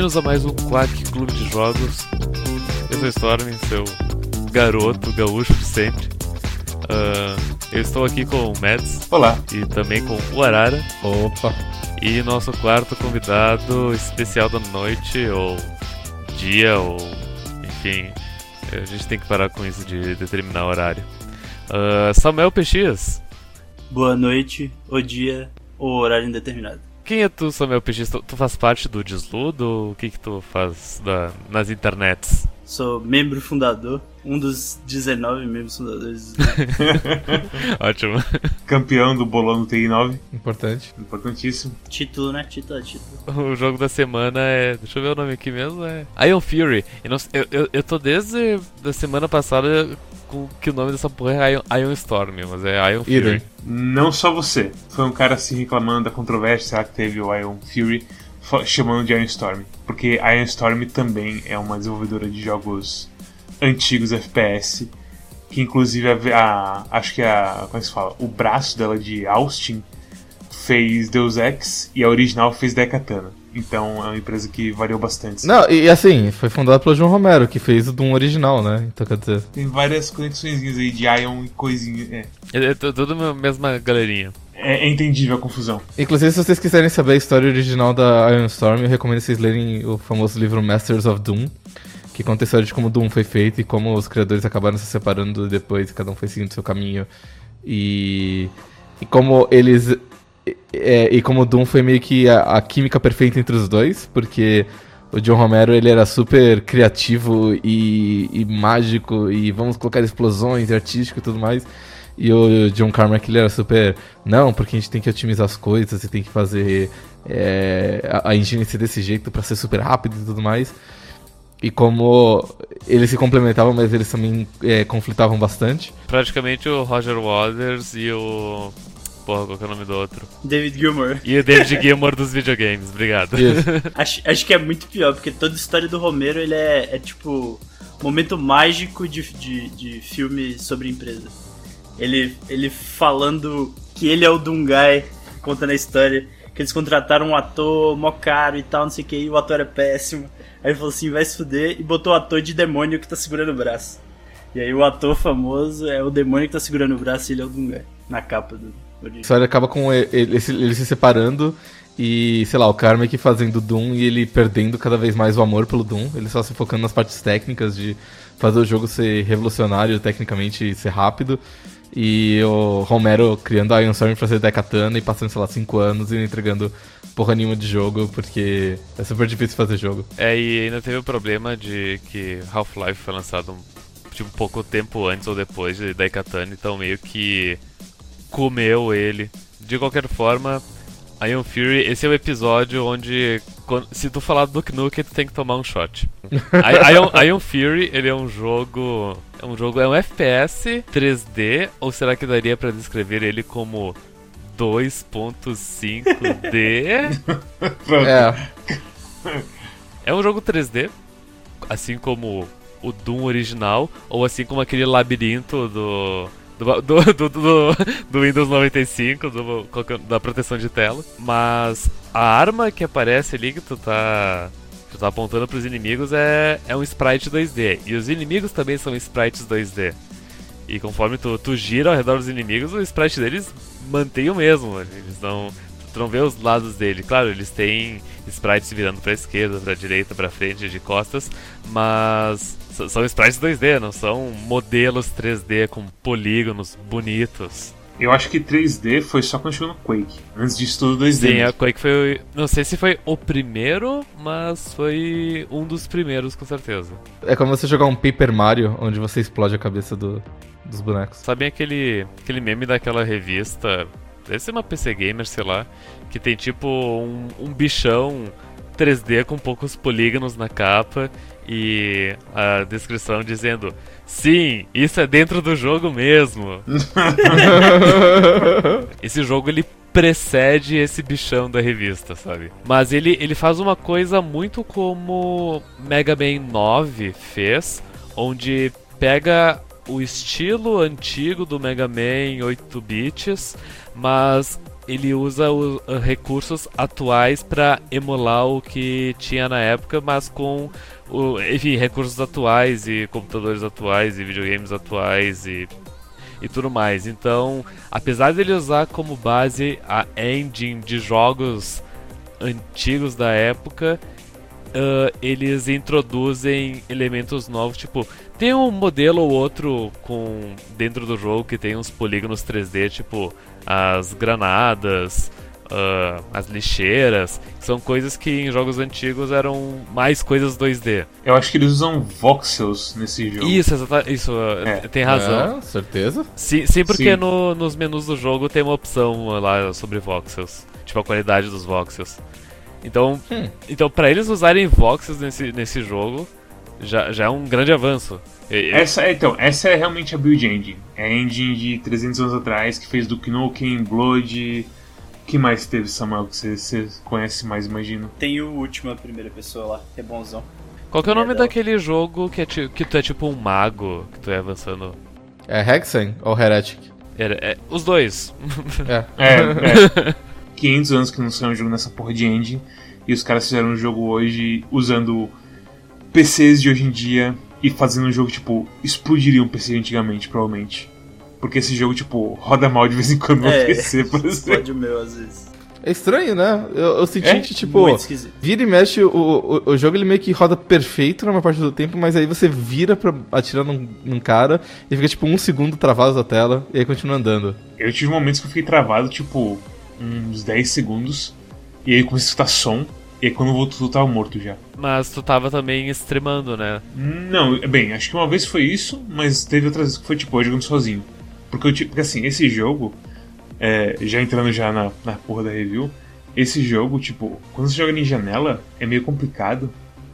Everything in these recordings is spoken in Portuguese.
Bem-vindos a mais um Quack Clube de Jogos. Eu sou Storm, seu garoto gaúcho de sempre. Uh, eu estou aqui com o Mads. Olá. E também com o Arara. Opa. E nosso quarto convidado especial da noite, ou dia, ou enfim. A gente tem que parar com isso de determinar horário. Uh, Samuel Pechias. Boa noite, o dia, ou horário indeterminado. Quem é tu, Samuel Pechias? Tu, tu faz parte do Desludo? O que que tu faz da, nas internets? Sou membro fundador, um dos 19 membros fundadores. Ótimo. Campeão do Bolão do TI9. Importante. Importantíssimo. Título, né? Título é título. O jogo da semana é. Deixa eu ver o nome aqui mesmo. É. Iron Fury. Eu, não, eu, eu, eu tô desde a semana passada com que o nome dessa porra é Iron, Iron Storm, mas é Iron Fury. Não só você. Foi um cara se reclamando da controvérsia que teve o Iron Fury chamando de Iron Storm. Porque Iron Storm também é uma desenvolvedora de jogos antigos FPS. Que inclusive a, a acho que a. Como é se fala? O braço dela de Austin fez Deus Ex e a original fez Decatana. Então é uma empresa que variou bastante. Não, e assim, foi fundada pelo João Romero, que fez o Doom original, né? Então quer dizer. Tem várias conexões aí de Ion e coisinha. É, é, é tudo a mesma galerinha. É, é, entendível a confusão. Inclusive, se vocês quiserem saber a história original da Iron Storm, eu recomendo vocês lerem o famoso livro Masters of Doom, que conta a história de como Doom foi feito e como os criadores acabaram se separando depois, cada um foi seguindo seu caminho. E, e como eles. É, e como Doom foi meio que a, a química perfeita entre os dois, porque o John Romero ele era super criativo e, e, mágico e vamos colocar explosões e artístico e tudo mais. E o John Carmack ele era super. Não, porque a gente tem que otimizar as coisas e tem que fazer é, a, a engine ser desse jeito para ser super rápido e tudo mais. E como eles se complementavam, mas eles também é, conflitavam bastante. Praticamente o Roger Waters e o. Porra, qual é o nome do outro? David Gilmour. E o David Gilmour dos videogames, obrigado. acho, acho que é muito pior, porque toda a história do Romero ele é, é tipo. Momento mágico de, de, de filme sobre empresa. Ele, ele falando que ele é o Dungai, contando a história, que eles contrataram um ator mó caro e tal, não sei o que, e o ator é péssimo. Aí ele falou assim, vai se fuder, e botou o ator de demônio que tá segurando o braço. E aí o ator famoso é o demônio que tá segurando o braço e ele é o Dungai, na capa do. A história acaba com ele, ele, ele se separando e, sei lá, o Carmack fazendo Doom e ele perdendo cada vez mais o amor pelo Doom. Ele só se focando nas partes técnicas de fazer o jogo ser revolucionário tecnicamente e ser rápido. E o Romero criando a Iron Storm pra ser Decatana e passando, sei lá, 5 anos e entregando porra nenhuma de jogo, porque é super difícil fazer jogo. É, e ainda teve o problema de que Half-Life foi lançado tipo, pouco tempo antes ou depois de Daikatana, então meio que comeu ele. De qualquer forma, Iron Fury, esse é o episódio onde quando, se tu falar do Duke Nukem, tu tem que tomar um shot. Iron, Iron Fury, ele é um jogo, é um jogo, é um FPS 3D, ou será que daria para descrever ele como 2.5D? é. É um jogo 3D, assim como o Doom original, ou assim como aquele labirinto do do, do, do, do, do Windows 95, do, da proteção de tela. Mas a arma que aparece ali que tu tá, tu tá apontando pros inimigos é, é um sprite 2D. E os inimigos também são sprites 2D. E conforme tu, tu gira ao redor dos inimigos, o sprite deles mantém o mesmo. Eles não. Tu não vê os lados dele. Claro, eles têm sprites virando pra esquerda, pra direita, pra frente, de costas, mas são sprites 2D, não são modelos 3D com polígonos bonitos. Eu acho que 3D foi só quando chegou no Quake. Antes disso tudo 2D. Sim, a Quake foi. Não sei se foi o primeiro, mas foi um dos primeiros, com certeza. É como você jogar um Paper Mario, onde você explode a cabeça do, dos bonecos. Sabem aquele, aquele meme daquela revista? Deve ser uma PC Gamer, sei lá. Que tem tipo um, um bichão 3D com poucos polígonos na capa e a descrição dizendo: Sim, isso é dentro do jogo mesmo. esse jogo ele precede esse bichão da revista, sabe? Mas ele, ele faz uma coisa muito como Mega Man 9 fez, onde pega o estilo antigo do Mega Man 8 bits, mas ele usa os recursos atuais para emular o que tinha na época, mas com o, enfim, recursos atuais e computadores atuais e videogames atuais e e tudo mais. Então, apesar dele usar como base a engine de jogos antigos da época, uh, eles introduzem elementos novos, tipo, tem um modelo ou outro com dentro do jogo que tem uns polígonos 3D, tipo as granadas, uh, as lixeiras, são coisas que em jogos antigos eram mais coisas 2D. Eu acho que eles usam voxels nesse jogo. Isso, isso é. tem razão. É, certeza? Sim, sim porque sim. No, nos menus do jogo tem uma opção lá sobre voxels, tipo a qualidade dos voxels. Então, hum. então para eles usarem voxels nesse, nesse jogo, já, já é um grande avanço. Essa, então, essa é realmente a build engine. É a engine de 300 anos atrás que fez Duke Nukem, Blood, que mais teve, Samuel, que você, você conhece mais, imagino? Tem o último, a primeira pessoa lá, que é bonzão. Qual que é o nome é daquele jogo que, é que tu é tipo um mago, que tu é avançando? É Hexen ou Heretic? É, é, os dois. É. é, é. 500 anos que não saiu um jogo nessa porra de engine, e os caras fizeram um jogo hoje usando PCs de hoje em dia e fazendo um jogo, tipo, explodiria um PC antigamente, provavelmente. Porque esse jogo, tipo, roda mal de vez em quando no é, PC, por exemplo. Pode o meu, às vezes. É estranho, né? Eu, eu senti é? que, tipo, vira e mexe, o, o, o, jogo ele meio que roda perfeito na maior parte do tempo, mas aí você vira pra atirar num, num, cara e fica, tipo, um segundo travado na tela e aí continua andando. Eu tive momentos que eu fiquei travado, tipo, uns 10 segundos, e aí comecei a escutar som, e aí quando voltou tu tava morto já. Mas tu tava também extremando, né? Não, bem, acho que uma vez foi isso, mas teve outras vezes que foi, tipo, eu jogando sozinho. Porque, eu, porque assim, esse jogo, é, já entrando já na, na porra da review, esse jogo, tipo, quando você joga em janela, é meio complicado.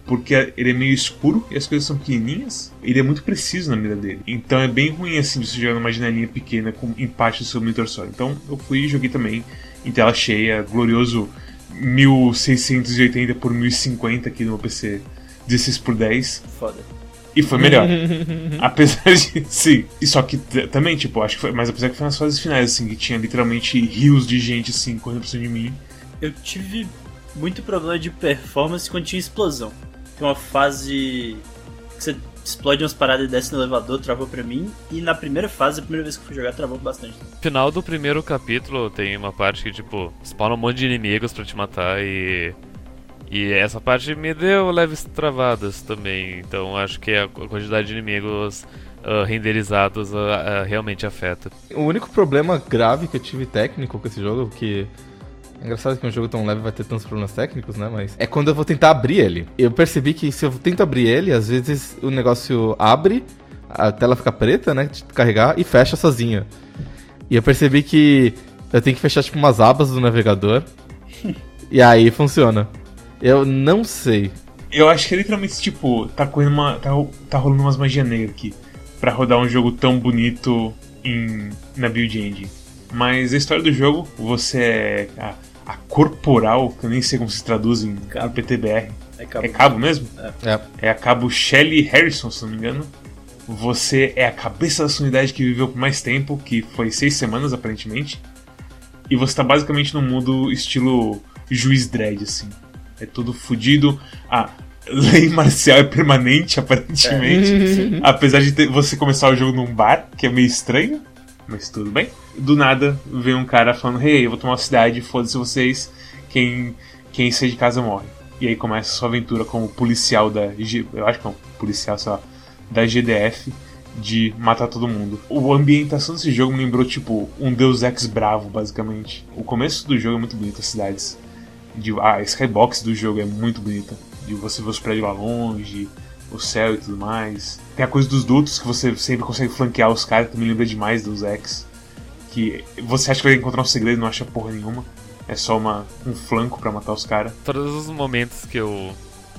Porque ele é meio escuro e as coisas são pequenininhas. Ele é muito preciso na mira dele. Então é bem ruim assim de você jogar numa janelinha pequena com empate do seu monitor só. Então eu fui e joguei também em tela cheia, glorioso 1680 por 1050 aqui no meu PC 16 por 10. Foda. E foi melhor. apesar de. Sim. E só que também, tipo, acho que foi. Mas apesar que foi nas fases finais, assim, que tinha literalmente rios de gente, assim, correndo por cima de mim. Eu tive muito problema de performance quando tinha explosão. Tem uma fase. que você explode umas paradas e desce no elevador, travou pra mim. E na primeira fase, a primeira vez que eu fui jogar, travou bastante. No final do primeiro capítulo tem uma parte que, tipo, spawna um monte de inimigos para te matar e e essa parte me deu leves travadas também, então acho que a quantidade de inimigos uh, renderizados uh, uh, realmente afeta. O único problema grave que eu tive técnico com esse jogo, que é engraçado que um jogo tão leve vai ter tantos problemas técnicos, né? Mas é quando eu vou tentar abrir ele. Eu percebi que se eu tento abrir ele, às vezes o negócio abre, a tela fica preta, né? De carregar e fecha sozinha. E eu percebi que eu tenho que fechar tipo umas abas do navegador. e aí funciona. Eu não sei. Eu acho que é literalmente, tipo, tá correndo uma. tá, tá rolando umas magia negra aqui. Pra rodar um jogo tão bonito em, na Build Engine. Mas a história do jogo, você é a, a corporal, que eu nem sei como se traduz em cabo. PTBR. É cabo, é cabo mesmo? É. é. É a cabo Shelly Harrison, se não me engano. Você é a cabeça da sua unidade que viveu por mais tempo, que foi seis semanas aparentemente. E você tá basicamente num mundo estilo juiz dread, assim é tudo fodido. A lei marcial é permanente, aparentemente. É. Apesar de ter, você começar o jogo num bar, que é meio estranho, mas tudo bem. Do nada vem um cara falando: Hey, eu vou tomar uma cidade, foda-se vocês, quem, quem sair de casa morre. E aí começa a sua aventura como policial da. Eu acho que é um policial, sei lá, da GDF de matar todo mundo. A ambientação desse jogo me lembrou, tipo, um Deus Ex bravo, basicamente. O começo do jogo é muito bonito, as cidades de, a skybox do jogo é muito bonita. De você ver os prédios lá longe, o céu e tudo mais. Tem a coisa dos dutos que você sempre consegue flanquear os caras, que me lembra demais dos X. Que você acha que vai encontrar um segredo e não acha porra nenhuma. É só uma, um flanco para matar os caras. Todos os momentos que eu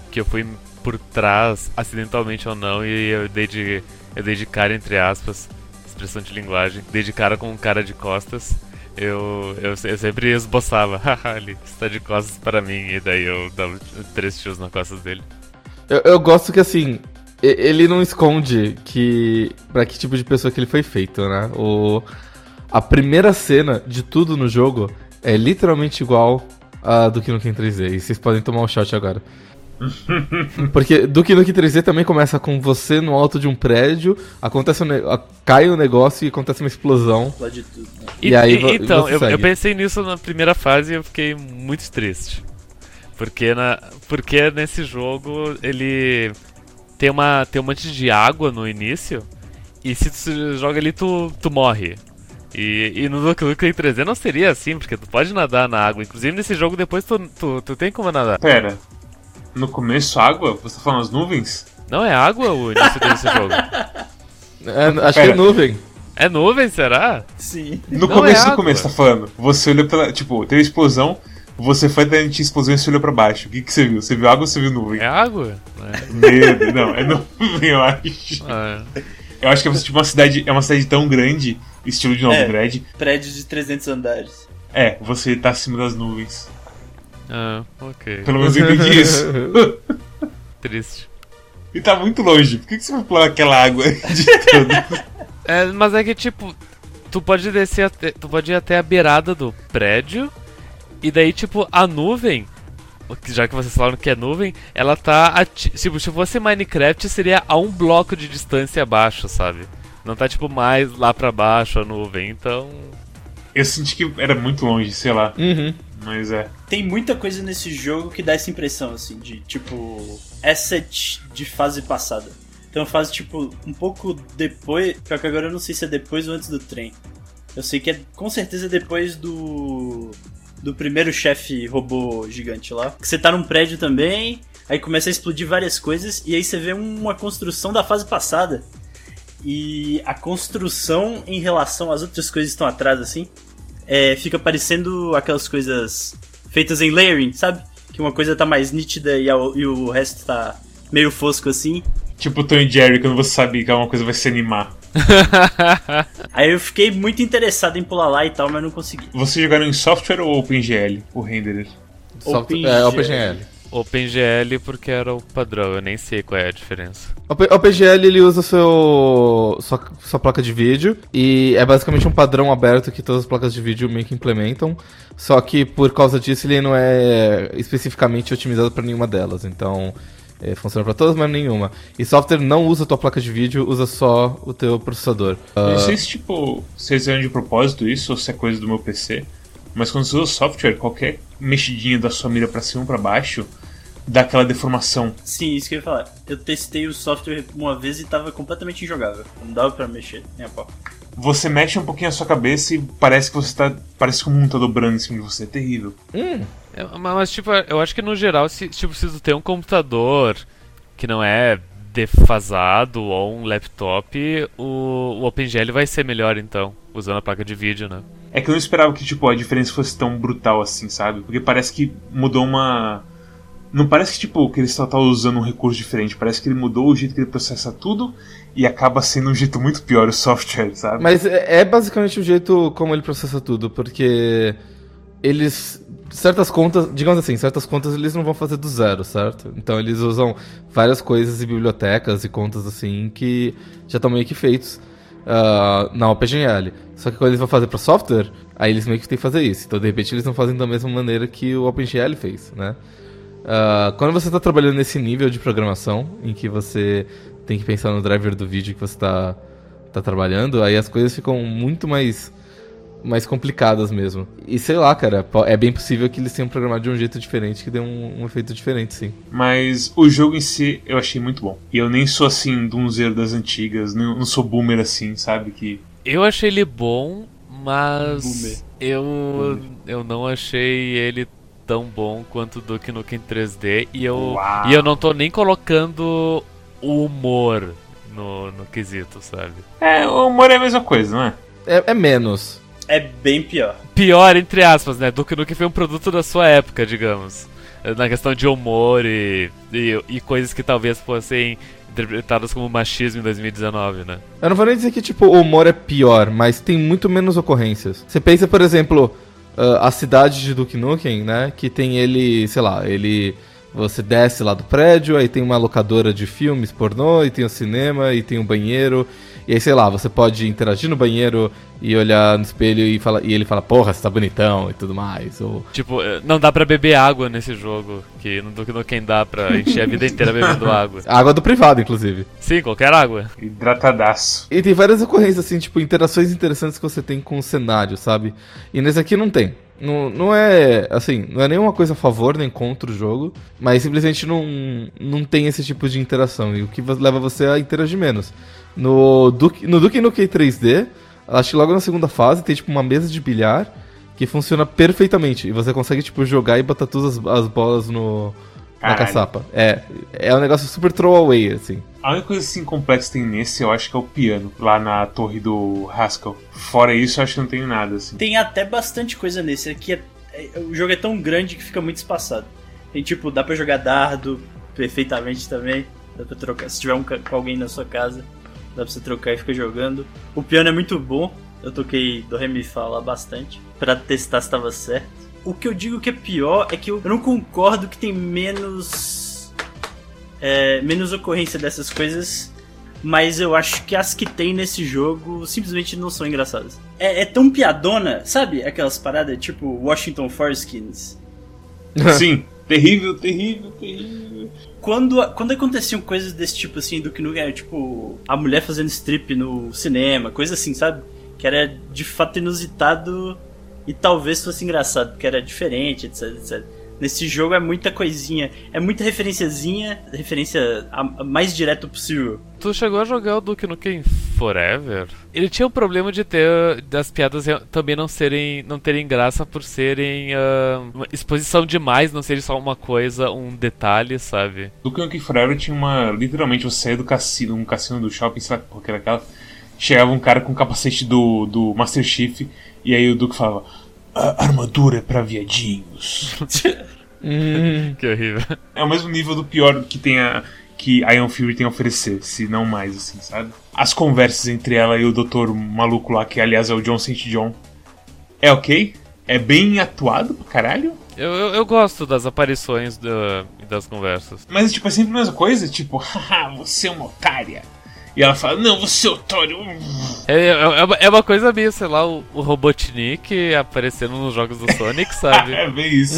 que eu fui por trás, acidentalmente ou não, e eu dei de, eu dei de cara, entre aspas, expressão de linguagem, dei de cara com um cara de costas eu, eu, eu sempre esboçava, ele está de costas para mim, e daí eu dava três tiros nas costas dele. Eu, eu gosto que assim, ele não esconde que para que tipo de pessoa que ele foi feito, né? O, a primeira cena de tudo no jogo é literalmente igual a Duke Nukem 3D. E vocês podem tomar um shot agora. Porque Duke Nukem 3D também começa com você no alto de um prédio, acontece um cai um negócio e acontece uma explosão. Explode tudo. né? E, E aí e- então, você eu, eu pensei nisso na primeira fase e eu fiquei muito triste. Porque, na, porque nesse jogo ele tem, uma, tem um monte de água no início e se tu joga ali tu, tu morre. E, e no Duke Nukem 3D não seria assim, porque tu pode nadar na água. Inclusive nesse jogo depois tu, tu, tu tem como nadar. Pera. No começo, água? Você tá falando as nuvens? Não é água o início desse jogo? É, acho que Pera. é nuvem. É nuvem, será? Sim. No Não começo, é água. começo, tá falando. Você olhou pela. Tipo, teve explosão, você foi até a explosão e você olhou pra baixo. O que, que você viu? Você viu água ou você viu nuvem? É água? É. Meu Deus, não, é nuvem, eu acho. Ah, Eu acho que é tipo, uma cidade. É uma cidade tão grande, estilo de Novigrad. Prédio de 300 andares. É, você tá acima das nuvens. Ah, ok. Pelo menos eu entendi isso. Triste. e tá muito longe. Por que, que você foi pular aquela água de tudo? É, mas é que tipo, tu pode descer até, tu pode ir até a beirada do prédio e daí tipo a nuvem, já que vocês falaram que é nuvem, ela tá tipo, se fosse Minecraft seria a um bloco de distância abaixo, sabe? Não tá tipo mais lá pra baixo a nuvem, então Eu senti que era muito longe, sei lá. Uhum. Mas é. Tem muita coisa nesse jogo que dá essa impressão, assim, de tipo. asset de fase passada. Então, fase, tipo, um pouco depois. Pior que agora eu não sei se é depois ou antes do trem. Eu sei que é com certeza depois do. do primeiro chefe robô gigante lá. Que você tá num prédio também, aí começa a explodir várias coisas, e aí você vê uma construção da fase passada. E a construção em relação às outras coisas que estão atrás, assim, é, fica parecendo aquelas coisas feitas em layering, sabe? Que uma coisa tá mais nítida e, a- e o resto tá meio fosco assim. Tipo o Tom e Jerry, quando você sabe que alguma coisa vai se animar. Aí eu fiquei muito interessado em pular lá e tal, mas não consegui. Vocês jogaram em software ou OpenGL, o renderer? Soft- OpenGL. É, OpenGL. OpenGL porque era o padrão, eu nem sei qual é a diferença. O OpenGL ele usa seu sua, sua placa de vídeo e é basicamente um padrão aberto que todas as placas de vídeo meio que implementam. Só que por causa disso ele não é especificamente otimizado para nenhuma delas. Então é, funciona para todas, mas nenhuma. E software não usa a tua placa de vídeo, usa só o teu processador. Eu não sei se, tipo, se eles fizeram de propósito isso ou se é coisa do meu PC. Mas quando você usa software, qualquer mexidinha da sua mira pra cima ou pra baixo dá aquela deformação. Sim, isso que eu ia falar. Eu testei o software uma vez e tava completamente injogável. Não dava pra mexer, nem a pau. Você mexe um pouquinho a sua cabeça e parece que você tá. Parece que o mundo tá dobrando em cima de você. É terrível. Hum, É, mas, mas, tipo, eu acho que no geral, se, tipo, se tu tem um computador que não é defasado ou um laptop, o, o OpenGL vai ser melhor então, usando a placa de vídeo, né? É que eu não esperava que tipo, a diferença fosse tão brutal assim, sabe? Porque parece que mudou uma. Não parece que tipo, que ele só tá usando um recurso diferente. Parece que ele mudou o jeito que ele processa tudo e acaba sendo um jeito muito pior o software, sabe? Mas é, é basicamente o jeito como ele processa tudo, porque eles. Certas contas, digamos assim, certas contas eles não vão fazer do zero, certo? Então eles usam várias coisas e bibliotecas e contas assim que já estão meio que feitos ah, na OpenGL. Só que quando eles vão fazer para software, aí eles meio que têm que fazer isso. Então de repente eles não fazem da mesma maneira que o OpenGL fez, né? Ah, quando você está trabalhando nesse nível de programação, em que você tem que pensar no driver do vídeo que você está tá trabalhando, aí as coisas ficam muito mais, mais complicadas mesmo. E sei lá, cara, é bem possível que eles tenham programado de um jeito diferente que dê um, um efeito diferente, sim. Mas o jogo em si eu achei muito bom. E eu nem sou assim, donzeiro das antigas, não, não sou boomer assim, sabe? Que. Eu achei ele bom, mas Boomer. eu eu não achei ele tão bom quanto o Duke Nukem 3D e eu Uau. e eu não tô nem colocando o humor no, no quesito, sabe? É, o humor é a mesma coisa, não é? É, é menos. É bem pior. Pior entre aspas, né? Duke Nukem foi um produto da sua época, digamos. Na questão de humor e, e, e coisas que talvez fossem interpretadas como machismo em 2019, né? Eu não vou nem dizer que, tipo, o humor é pior, mas tem muito menos ocorrências. Você pensa, por exemplo, ah, a cidade de Duke Nukem, né? Que tem ele, sei lá, ele... Você desce lá do prédio, aí tem uma locadora de filmes pornô, e tem o cinema, e tem um banheiro, E aí, sei lá, você pode interagir no banheiro e olhar no espelho e, fala, e ele fala, porra, você tá bonitão e tudo mais. Ou... Tipo, eh, não dá pra beber água nesse jogo, que Duke Nukem dá pra encher a vida inteira bebendo água. Água do privado, inclusive. Sim, qualquer água. Hidratadaço. E tem várias ocorrências, assim, tipo, interações interessantes que você tem com o cenário, sabe? E nesse aqui não tem. Não, não é, assim, não é nenhuma coisa a favor nem contra o jogo, mas simplesmente não, não tem esse tipo de interação, e o que leva você a interagir menos. No Duke, no Duke Nukem 3D, acho que logo na segunda fase tem, tipo, uma mesa de bilhar que funciona perfeitamente, e você consegue, tipo, jogar e botar todas as, as bolas no, na Caralho. caçapa. É, é um negócio super throwaway, assim. A única coisa assim complexa que tem nesse, eu acho que é o piano, lá na torre do Haskell. Fora isso, eu acho que não tem nada, assim. Tem até bastante coisa nesse. Aqui é, é- o jogo é tão grande que fica muito espaçado. Tem tipo, dá pra jogar dardo perfeitamente também. Dá pra trocar. Se tiver um, com alguém na sua casa, dá pra você trocar e ficar jogando. O piano é muito bom. Eu toquei do Remi Fala bastante. Pra testar se tava certo. O que eu digo que é pior é que eu eu não concordo que tem menos. é, menos ocorrência dessas coisas. Mas eu acho que as que tem nesse jogo simplesmente não são engraçadas. É, é tão piadona, sabe? Aquelas paradas tipo Washington Foreskins. Sim, terrível, terrível, terrível. Quando, quando aconteciam coisas desse tipo assim, do que não era tipo a mulher fazendo strip no cinema, coisa assim, sabe? Que era de fato inusitado e talvez fosse engraçado, porque era diferente, etc, etc. Nesse jogo é muita coisinha, é muita referenciazinha, referência a, a mais direto possível. Tu chegou a jogar o Duke Nukem Forever? Ele tinha o problema de ter das piadas também não serem não terem graça por serem uma exposição demais, não serem só uma coisa, um detalhe, sabe? Duke Nukem Forever tinha uma. Literalmente, você do cassino, um cassino do shopping, sei lá qual que era aquela. Chegava um cara com o capacete do, do Master Chief, e aí o Duke falava: "A armadura é pra viadinhos. Hum, Que horrível. é o mesmo nível do pior que tem a. Que a Iron Fury tem a oferecer, se não mais, assim, sabe? As conversas entre ela e o doutor maluco lá, que aliás é o John St. John, é ok? É bem atuado pra caralho? Eu, eu, eu gosto das aparições da- e das conversas. Mas, tipo, é sempre a mesma coisa, tipo, haha, você é uma otária. E ela fala, não, você é otário. É, é, é uma- é uma coisa meio, sei lá, o, o Robotnik aparecendo nos jogos do Sonic, sabe? é bem isso.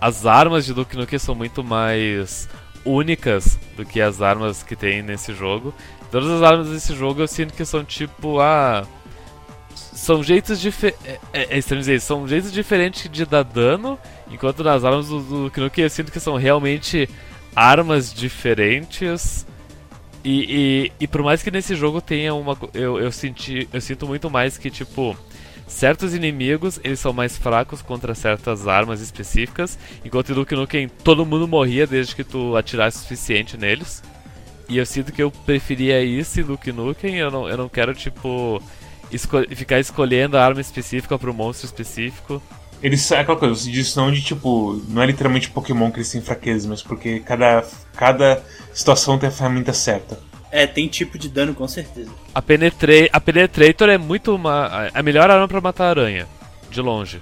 As armas de Duke Nukem são muito mais únicas do que as armas que tem nesse jogo. Todas as armas desse jogo eu sinto que são tipo, ah. São jeitos diferentes. É, é, é estranho dizer são jeitos diferentes de dar dano, enquanto nas armas do, do Duke Nukem eu sinto que são realmente armas diferentes. E, e, e por mais que nesse jogo tenha uma. Eu, eu, senti, eu sinto muito mais que, tipo, certos inimigos eles são mais fracos contra certas armas específicas, enquanto em Duke Nukem todo mundo morria desde que tu atirasse o suficiente neles. E eu sinto que eu preferia isso em Duke Nukem, eu não, eu não quero, tipo, esco- ficar escolhendo a arma específica pro monstro específico. Eles, é aquela coisa, você diz não de tipo, não é literalmente Pokémon que eles têm fraquezas, mas porque cada, cada situação tem a ferramenta certa. É, tem tipo de dano com certeza. A, Penetra a Penetrator é muito uma. a- a melhor arma pra matar aranha, de longe.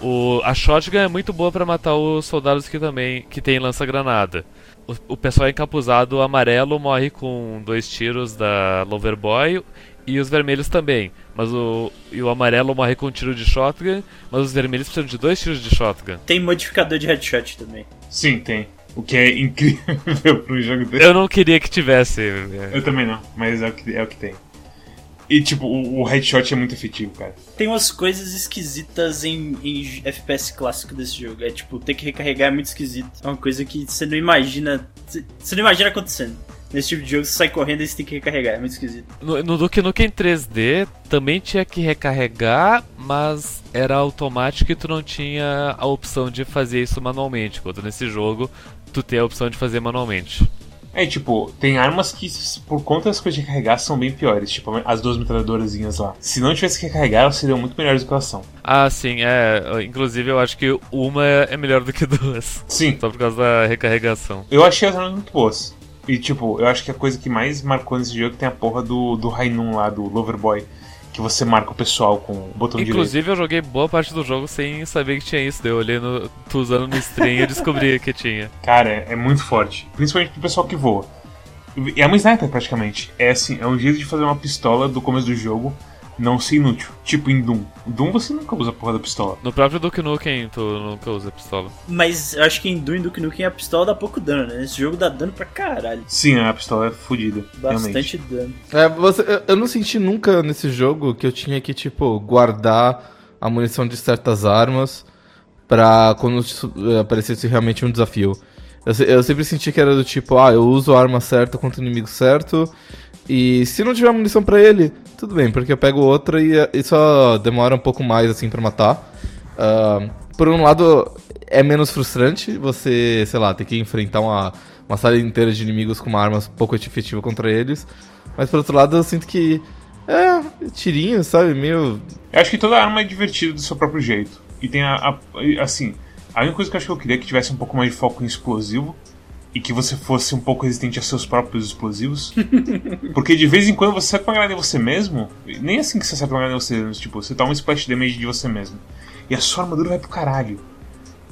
O, a Shotgun é muito boa pra matar os soldados que também que tem lança-granada. O, o pessoal encapuzado amarelo morre com dois tiros da Loverboy e os vermelhos também. Mas o, e o amarelo morre com um tiro de shotgun, mas os vermelhos precisam de dois tiros de shotgun. Tem modificador de headshot também. Sim, tem. O que é incrível um jogo desse. Eu não queria que tivesse. é. Eu também não, mas é o que, é o que tem. E tipo, o, o headshot é muito efetivo, cara. Tem umas coisas esquisitas em, em FPS clássico desse jogo. É tipo, ter que recarregar é muito esquisito. É uma coisa que você não imagina. Você não imagina acontecendo. Nesse tipo de jogo, você sai correndo e você tem que recarregar. É muito esquisito. No, no Duke Nukem 3D também tinha que recarregar, mas era automático e tu não tinha a opção de fazer isso manualmente. Enquanto nesse jogo, tu tem a opção de fazer manualmente. É, tipo, tem armas que, por conta das coisas de recarregar, são bem piores. Tipo, as duas metralhadorazinhas lá. Se não tivesse que recarregar, elas seriam muito melhores do que elas são. Ah, sim, é. Inclusive eu acho que uma é é melhor do que duas. Sim, Só por causa da recarregação. eu achei as armas muito boas. E, tipo, eu acho que a coisa que mais marcou nesse jogo tem a porra do, do Rainun lá, do Loverboy. Que você marca o pessoal com o botão direito. Inclusive eu joguei boa parte do jogo sem saber que tinha isso. Daí eu olhei no. tu usando no stream e eu descobri que tinha. Cara, é, é muito forte. Principalmente pro pessoal que voa. É uma sniper praticamente. É assim, é um jeito de fazer uma pistola do começo do jogo não ser inútil. Tipo em Doom. Doom você nunca usa a porra da pistola. No próprio Duke Nukem tu nunca usa pistola. Mas eu acho que em Doom e Duke Nukem a pistola dá pouco dano, né? Esse jogo dá dano pra caralho. Sim, a pistola é fodida. Bastante realmente. dano. É, você, eu, não senti nunca nesse jogo que eu tinha que, tipo, guardar a munição de certas armas pra quando eh, aparecesse realmente um desafio. Eu, eu sempre senti que era do tipo, ah, eu uso a arma certa contra o inimigo certo, e se não tiver munição pra ele, tudo bem, porque eu pego outra e, e só demora um pouco mais, assim, pra matar. Ah, por um lado, é menos frustrante você, sei lá, ter que enfrentar uma, uma sala inteira de inimigos com uma arma pouco efetiva contra eles. Mas por outro lado, eu sinto que. É, tirinho, sabe? Meio. Eu acho que toda arma é divertida do seu próprio jeito. E tem a, a- Assim, a única coisa que eu acho que eu queria é que tivesse um pouco mais de foco em explosivo. E que você fosse um pouco resistente a seus próprios explosivos. Porque de vez em quando você acerta uma granada em você mesmo. Nem assim que você acerta uma granada em você mesmo. Tipo, você toma um splash damage de você mesmo. E a sua armadura vai pro caralho.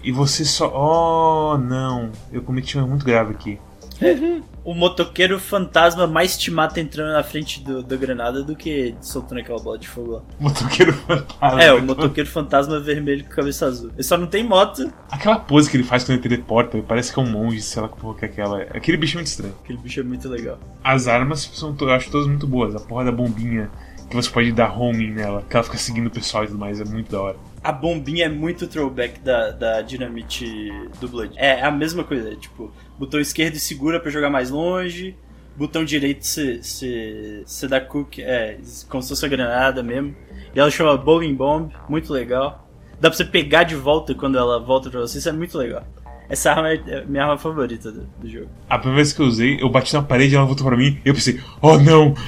E você só. Oh, não. Eu cometi um erro muito grave aqui. O motoqueiro fantasma mais te mata entrando na frente do, da granada do que soltando aquela bola de fogo lá. Motoqueiro fantasma. é, o motoqueiro fantasma vermelho com cabeça azul. Ele só não tem moto, Aquela pose que ele faz quando ele teleporta, parece que é um monge, sei lá que porra que é aquela. Aquele bicho é muito estranho. aquele bicho é muito legal. As armas são, eu acho todas muito boas. A porra da bombinha, que você pode dar homing nela, que ela fica seguindo o pessoal e tudo mais, é muito da hora. A bombinha é muito throwback da, da dinamite do Blood. É a mesma coisa, é tipo, botão esquerdo segura pra jogar mais longe, botão direito você dá cook, é, como se fosse uma granada mesmo. E ela chama Bowling Bomb, muito legal. Dá pra você pegar de volta quando ela volta pra você, isso é muito legal. Essa arma é é a minha arma favorita do, do jogo. A primeira vez que eu usei, eu bati na parede e ela voltou pra mim, e eu pensei, oh não!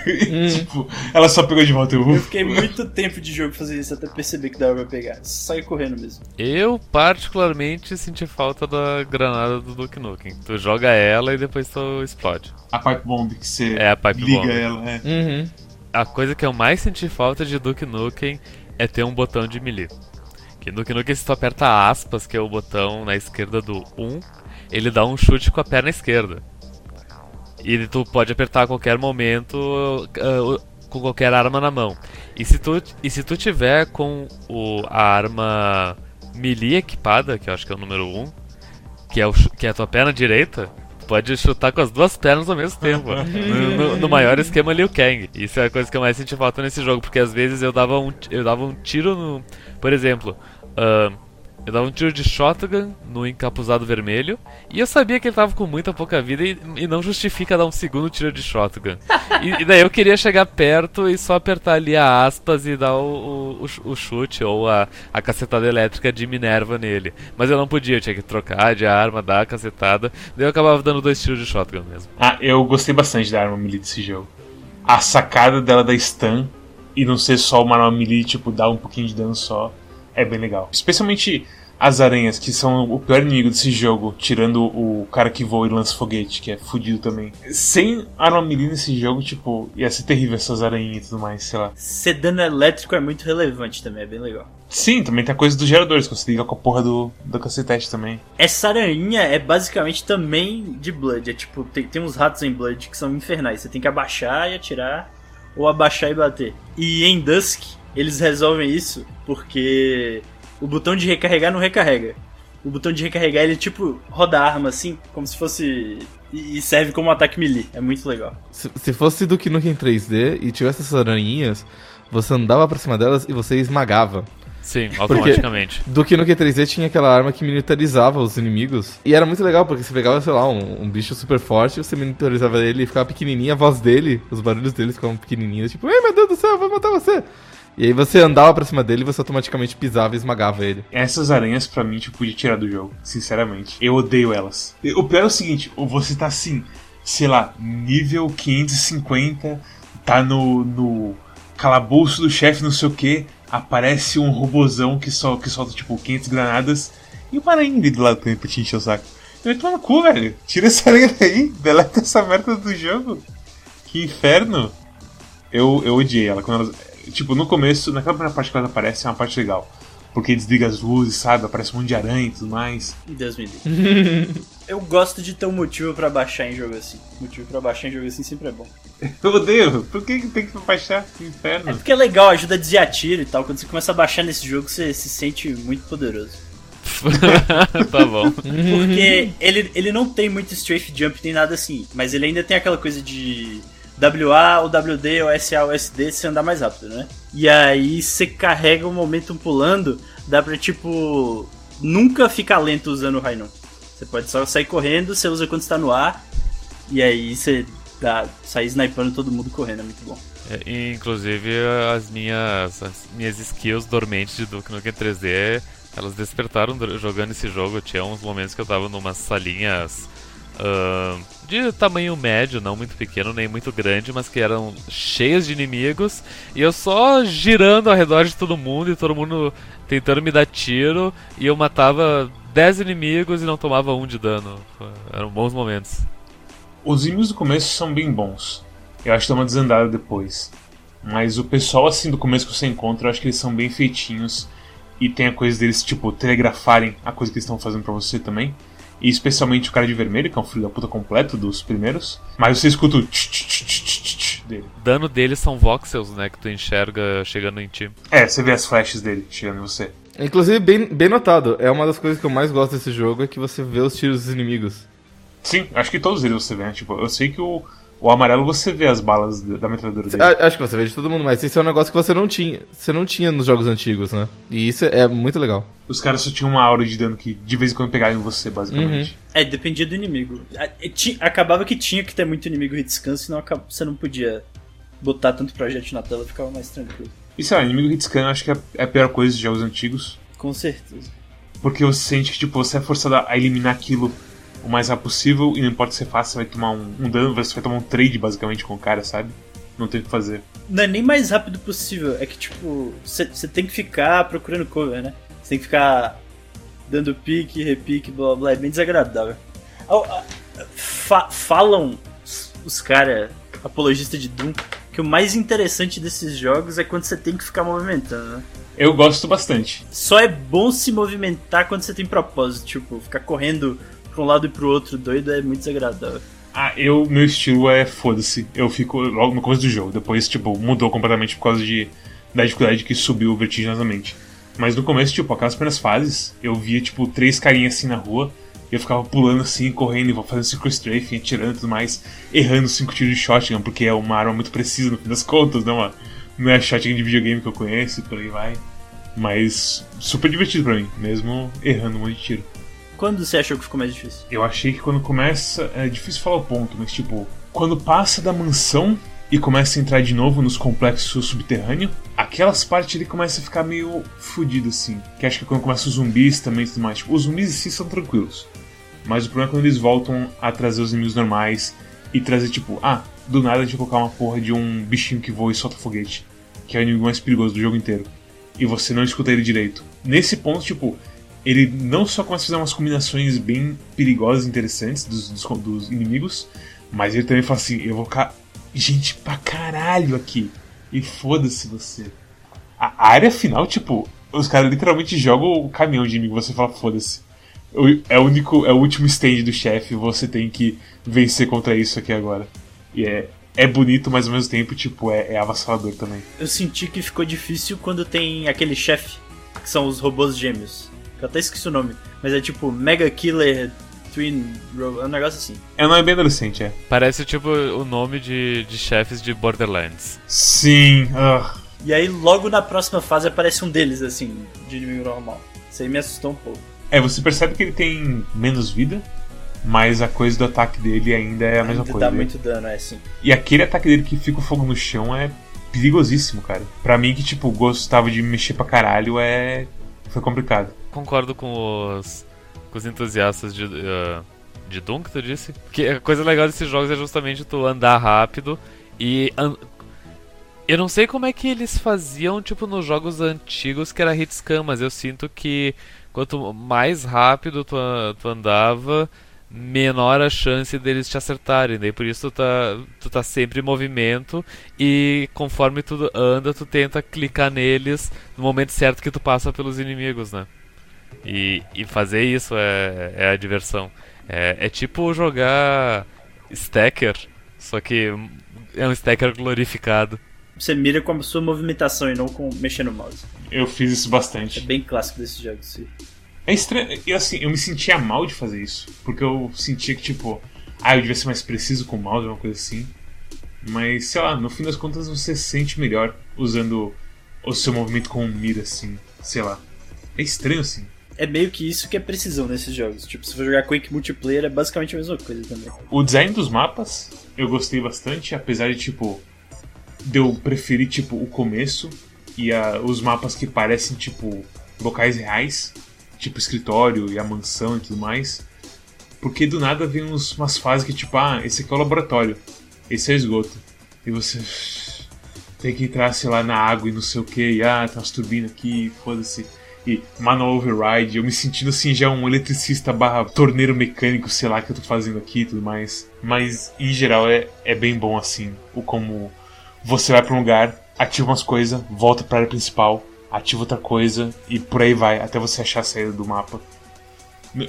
tipo, ela só pegou de volta. Eu, Eu fiquei muito tempo de jogo fazendo isso até perceber que dava pra pegar. Saí correndo mesmo. Eu, particularmente, senti falta da granada do Duke Nukem. Tu joga ela e depois tu explode. A pipe bomb que você É a pipe liga bomb. ela, é. Uhum. A coisa que eu mais senti falta de Duke Nukem é ter um botão de melee. Que Duke Nukem, se tu aperta aspas, que é o botão na esquerda do 1, ele dá um chute com a perna esquerda. E tu pode apertar a qualquer momento o- com qualquer arma na mão. E se tu, e se tu tiver com o, a arma melee equipada, que eu acho que é o número 1, que é, o, que é a tua perna direita, pode chutar com as duas pernas ao mesmo tempo. no, no- no maior esquema Liu Kang. Isso é a coisa que eu mais senti falta nesse jogo, porque às vezes eu dava um, eu dava um tiro no. Por exemplo, ahn, eu dava um tiro de shotgun no encapuzado vermelho e eu sabia que ele tava com muita pouca vida e, e não justifica dar um segundo tiro de shotgun. E, e daí eu queria chegar perto e só apertar ali a aspas e dar o, o, o chute ou a, a cacetada elétrica de Minerva nele. Mas eu não podia, eu tinha que trocar de arma, dar a cacetada. Daí eu acabava dando dois tiros de shotgun mesmo. Ah, eu gostei bastante da arma melee desse jogo. A sacada dela da stun e não ser só uma arma melee, tipo, dar um pouquinho de dano só, é bem legal. Especialmente as aranhas, que são o pior inimigo desse jogo, tirando o cara que voa e lança foguete, que é fudido também. Sem arma melee nesse jogo, tipo, ia ser terrível essas aranhas e tudo mais, sei lá. Ser dano elétrico é muito relevante também, é bem legal. Sim, também tem a coisa dos geradores, que você liga com a porra do, do cacetete também. Essa aranha é basicamente também de Blood. É tipo, tem, tem uns ratos em Blood que são infernais. Você tem que abaixar e atirar, ou abaixar e bater. E em Dusk, eles resolvem isso porque o botão de recarregar não recarrega. O botão de recarregar ele tipo roda a arma assim, como se fosse. E serve como ataque melee. É muito legal. Se, se fosse Duke Nukem 3D e tivesse essas aranhinhas, você andava pra cima delas e você esmagava. Sim, automaticamente. Duke Nukem 3D tinha aquela arma que militarizava os inimigos. E era muito legal, porque você pegava, sei lá, um, um bicho super forte, você militarizava ele e ficava pequenininho, a voz dele, os barulhos dele ficavam pequenininhos, tipo, ei meu Deus do céu, eu vou matar você. E aí você andava pra cima dele e você automaticamente pisava e esmagava ele. Essas aranhas, pra mim, tipo, podia tirar do jogo, sinceramente. Eu odeio elas. O pior é o seguinte, você tá assim, sei lá, nível 550, tá no, no calabouço do chefe, não sei o que, aparece um robozão que, sol, que solta, tipo, 500 granadas, e uma aranha do lado também pra te encher o saco. Eu tô no cu, velho. Tira essa aranha daí, deleta essa merda do jogo. Que inferno. Eu, eu odiei ela. Quando ela tipo, no começo, naquela primeira parte que ela aparece, é uma parte legal. porque desliga as luzes, sabe? Aparece um monte de aranha e tudo mais. Deus me livre. Eu gosto de ter um motivo pra baixar em jogo assim. Motivo pra baixar em jogo assim sempre é bom. Eu odeio. Por que que tem que baixar? Que É inferno. porque é legal, ajuda a desviar tiro e tal. Quando você começa a baixar nesse jogo, você se sente muito poderoso. tá bom. Porque ele, ele não tem muito strafe jump nem nada assim, mas ele ainda tem aquela coisa de WA, ou WD, ou SA, ou SD, você andar mais rápido, né? E aí você carrega o momentum pulando, dá pra tipo. nunca ficar lento usando o Rainon. Você pode só sair correndo, você usa quando está no ar, e aí você dá, sai snipando todo mundo correndo, é muito bom. É, inclusive as minhas, as minhas skills dormentes de Duke Nukem 3D, elas despertaram jogando esse jogo. Tinha uns momentos que eu tava numas salinhas ahn, de tamanho médio, não muito pequeno nem muito grande, mas que eram cheias de inimigos. E eu só girando ao redor de todo mundo e todo mundo tentando me dar tiro. E eu matava 10 inimigos e não tomava um de dano. Eram bons momentos. Os inimigos do começo são bem bons. Eu acho que dá uma desandada depois. Mas o pessoal assim do começo que você encontra, eu acho que eles são bem feitinhos. E tem a coisa deles, tipo, telegrafarem a coisa que eles estão fazendo pra você também. E especialmente o cara de vermelho, que é um filho da puta completo dos primeiros. Mas você escuta o tch, tch, tch, tch, tch, tch dele. Dano deles são voxels, né? Que tu enxerga chegando em ti. É, você vê as flashes dele chegando em você. Inclusive, bem, bem notado, é uma das coisas que eu mais gosto desse jogo, é que você vê os tiros dos inimigos. Sim, acho que todos eles você vê, né? Tipo, eu sei que o, o amarelo você vê as balas da metralhadora dele. Acho que você vê de todo mundo, mas isso é um negócio que você não tinha. Você não tinha nos jogos antigos, né? E isso é muito legal. Os caras só tinham uma aura de dano que de vez em quando pegavam em você, basicamente. É, dependia do inimigo. Acabava que tinha que ter muito inimigo hit scan, senão você não podia botar tanto projeto na tela, ficava mais tranquilo. E sei lá, inimigo hit scan eu acho que é é a pior coisa de jogos antigos. Com certeza. Porque você sente que tipo, você é forçado a eliminar aquilo o mais rápido possível e não importa se é fácil, você vai tomar um, um dano, você vai tomar um trade basicamente com o cara, sabe? Não tem o que fazer. Não é nem mais rápido possível, é que tipo, você tem que ficar procurando cover, né? Você tem que ficar dando pique, repique, blá blá é bem desagradável. Fa- falam os, caras, apologistas de Doom, que o mais interessante desses jogos é quando você tem que ficar movimentando, né? Eu gosto bastante. Só é bom se movimentar quando você tem propósito, tipo, ficar correndo pra um lado e pro outro doido é muito desagradável. Ah, eu, meu estilo é foda-se. Eu fico logo no começo do jogo. Depois, tipo, mudou completamente por causa de, da dificuldade que subiu vertiginosamente. Mas no começo, tipo, aquelas primeiras fases, eu via, tipo, três carinhas assim na rua. E eu ficava pulando assim, correndo, fazendo circle strafing, atirando e tudo mais, errando cinco tiros de shotgun, porque é uma arma muito precisa no fim das contas, não, é- não é shotgun de videogame que eu conheço e por aí vai. Mas super divertido pra mim, mesmo errando um monte de tiro. Quando você achou que ficou mais difícil? Eu achei que quando começa. É difícil falar o ponto, mas tipo. Quando passa da mansão e começa a entrar de novo nos complexos subterrâneos, aquelas partes ali começam a ficar meio fudido assim. Que acho que é quando começa os zumbis também e tudo mais. Tipo, os zumbis em si são tranquilos. Mas o problema é quando eles voltam a trazer os inimigos normais e trazer, tipo, ah, do nada a gente colocar uma porra de um bichinho que voa e solta foguete. Que é o inimigo mais perigoso do jogo inteiro. E você não escuta ele direito. Nesse ponto, tipo, ele não só começa a fazer umas combinações bem perigosas e interessantes dos, dos, dos inimigos, mas ele também fala assim: eu vou ficar gente pra caralho aqui. E foda-se você. A área final, tipo, os caras literalmente jogam o caminhão de inimigo você fala: foda-se. É o único, é o último stand do chefe, você tem que vencer contra isso aqui agora. E é, é bonito, mas ao mesmo tempo, tipo, é, é avassalador também. Eu senti que ficou difícil quando tem aquele chefe, que são os robôs gêmeos. Eu até esqueci o nome, mas é tipo Mega Killer Twin é um negócio assim. É, não é bem adolescente, é. Parece tipo o nome de, de chefes de Borderlands. Sim, ah. E aí logo na próxima fase aparece um deles, assim, de inimigo normal. Isso aí me assustou um pouco. É, você percebe que ele tem menos vida, mas a coisa do ataque dele ainda é a mesma Ainda coisa. dá né? muito dano, é assim. E aquele ataque dele que fica o fogo no chão é perigosíssimo, cara. Pra mim que, tipo, gostava de mexer pra caralho, é. Foi complicado. Concordo com os, com os entusiastas de, uh, de Doom que tu disse. Que a coisa legal desses jogos é justamente tu andar rápido e. an- Eu não sei como é que eles faziam, tipo, nos jogos antigos que era hitscan, mas eu sinto que quanto mais rápido tu, tu andava, menor a chance deles te acertarem. Daí por isso tu tá, tu tá sempre em movimento e conforme tu anda, tu tenta clicar neles no momento certo que tu passa pelos inimigos, né? E, e fazer isso é, é a diversão. É, é tipo jogar Stacker, só que é um Stacker glorificado. Você mira com a sua movimentação e não com mexendo o mouse. Eu fiz isso bastante. É bem clássico desses jogos, sim. É estranho. Eu, assim, eu me sentia mal de fazer isso. Porque eu sentia que, tipo, ah, eu devia ser mais preciso com o mouse, uma coisa assim. Mas, sei lá, no fim das contas você se sente melhor usando o seu movimento com mira, assim. Sei lá. É estranho, assim. É meio que isso que é precisão nesses jogos. Tipo, se for jogar Quake multiplayer, é basicamente a mesma coisa também. O design dos mapas eu gostei bastante, apesar de, tipo, de eu preferir, tipo, o começo e a, os mapas que parecem, tipo, locais reais tipo escritório e a mansão e tudo mais. Porque do nada vem uns, umas fases que tipo, ah, esse aqui é o laboratório, esse é o esgoto. E você tem que entrar, sei lá, na água e não sei o que, e ah, tá umas turbinas aqui, foda-se. E manual override, eu me sentindo assim já um eletricista barra torneiro mecânico, sei lá, que eu tô fazendo aqui e tudo mais. Mas em geral é, é bem bom assim, o como você vai pra um lugar, ativa umas coisas, volta pra área principal, ativa outra coisa e por aí vai, até você achar a saída do mapa.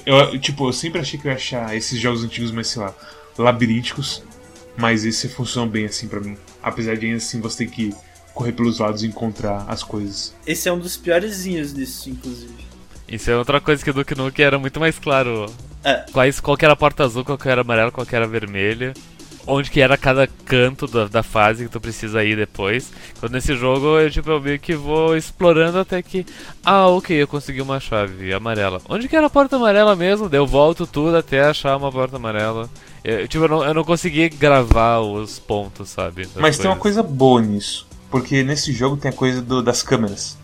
Eu, tipo, eu sempre achei que eu ia achar esses jogos antigos mais, sei lá, labirínticos, mas esse funcionou bem assim para mim. Apesar de ainda assim você ter que correr pelos lados e encontrar as coisas. Esse é um dos piorzinhos disso, inclusive. Isso é outra coisa que o Duke Nukem era muito mais claro. É. Quais, qual que era a porta azul, qual que era amarela, qual que era vermelha onde que era cada canto da, da, fase que tu precisa ir depois. Então nesse jogo eu, tipo, eu meio que vou explorando até que. Ah, ok, eu consegui uma chave amarela. Onde que era a porta amarela mesmo? Daí eu volto tudo até achar uma porta amarela. Eu, tipo, eu não, eu não consegui gravar os pontos, sabe? Mas coisas. tem uma coisa boa nisso. Porque nesse jogo tem a coisa do, das câmeras.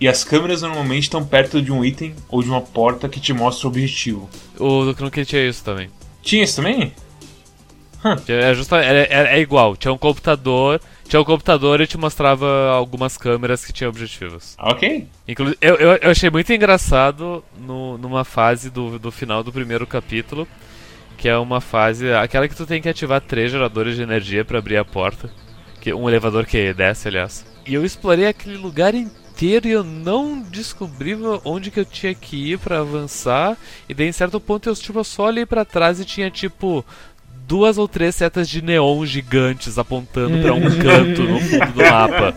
E as câmeras normalmente estão perto de um item ou de uma porta que te mostra o objetivo. O do Knuckle tinha isso também. Tinha isso também? É, justa, é, é, é, igual, tinha um computador, tinha um computador e te mostrava algumas câmeras que tinham objetivos. Ok. Inclu eu, eu, eu, achei muito engraçado no, numa fase do, do final do primeiro capítulo, que é uma fase, aquela que tu tem que ativar três geradores de energia para abrir a porta, que um elevador que desce, aliás. E eu explorei aquele lugar inteiro e eu não descobri onde que eu tinha que ir para avançar. E daí em certo ponto eu tipo, só olhei para trás e tinha tipo duas ou três setas de neon gigantes apontando para um canto no fundo do mapa.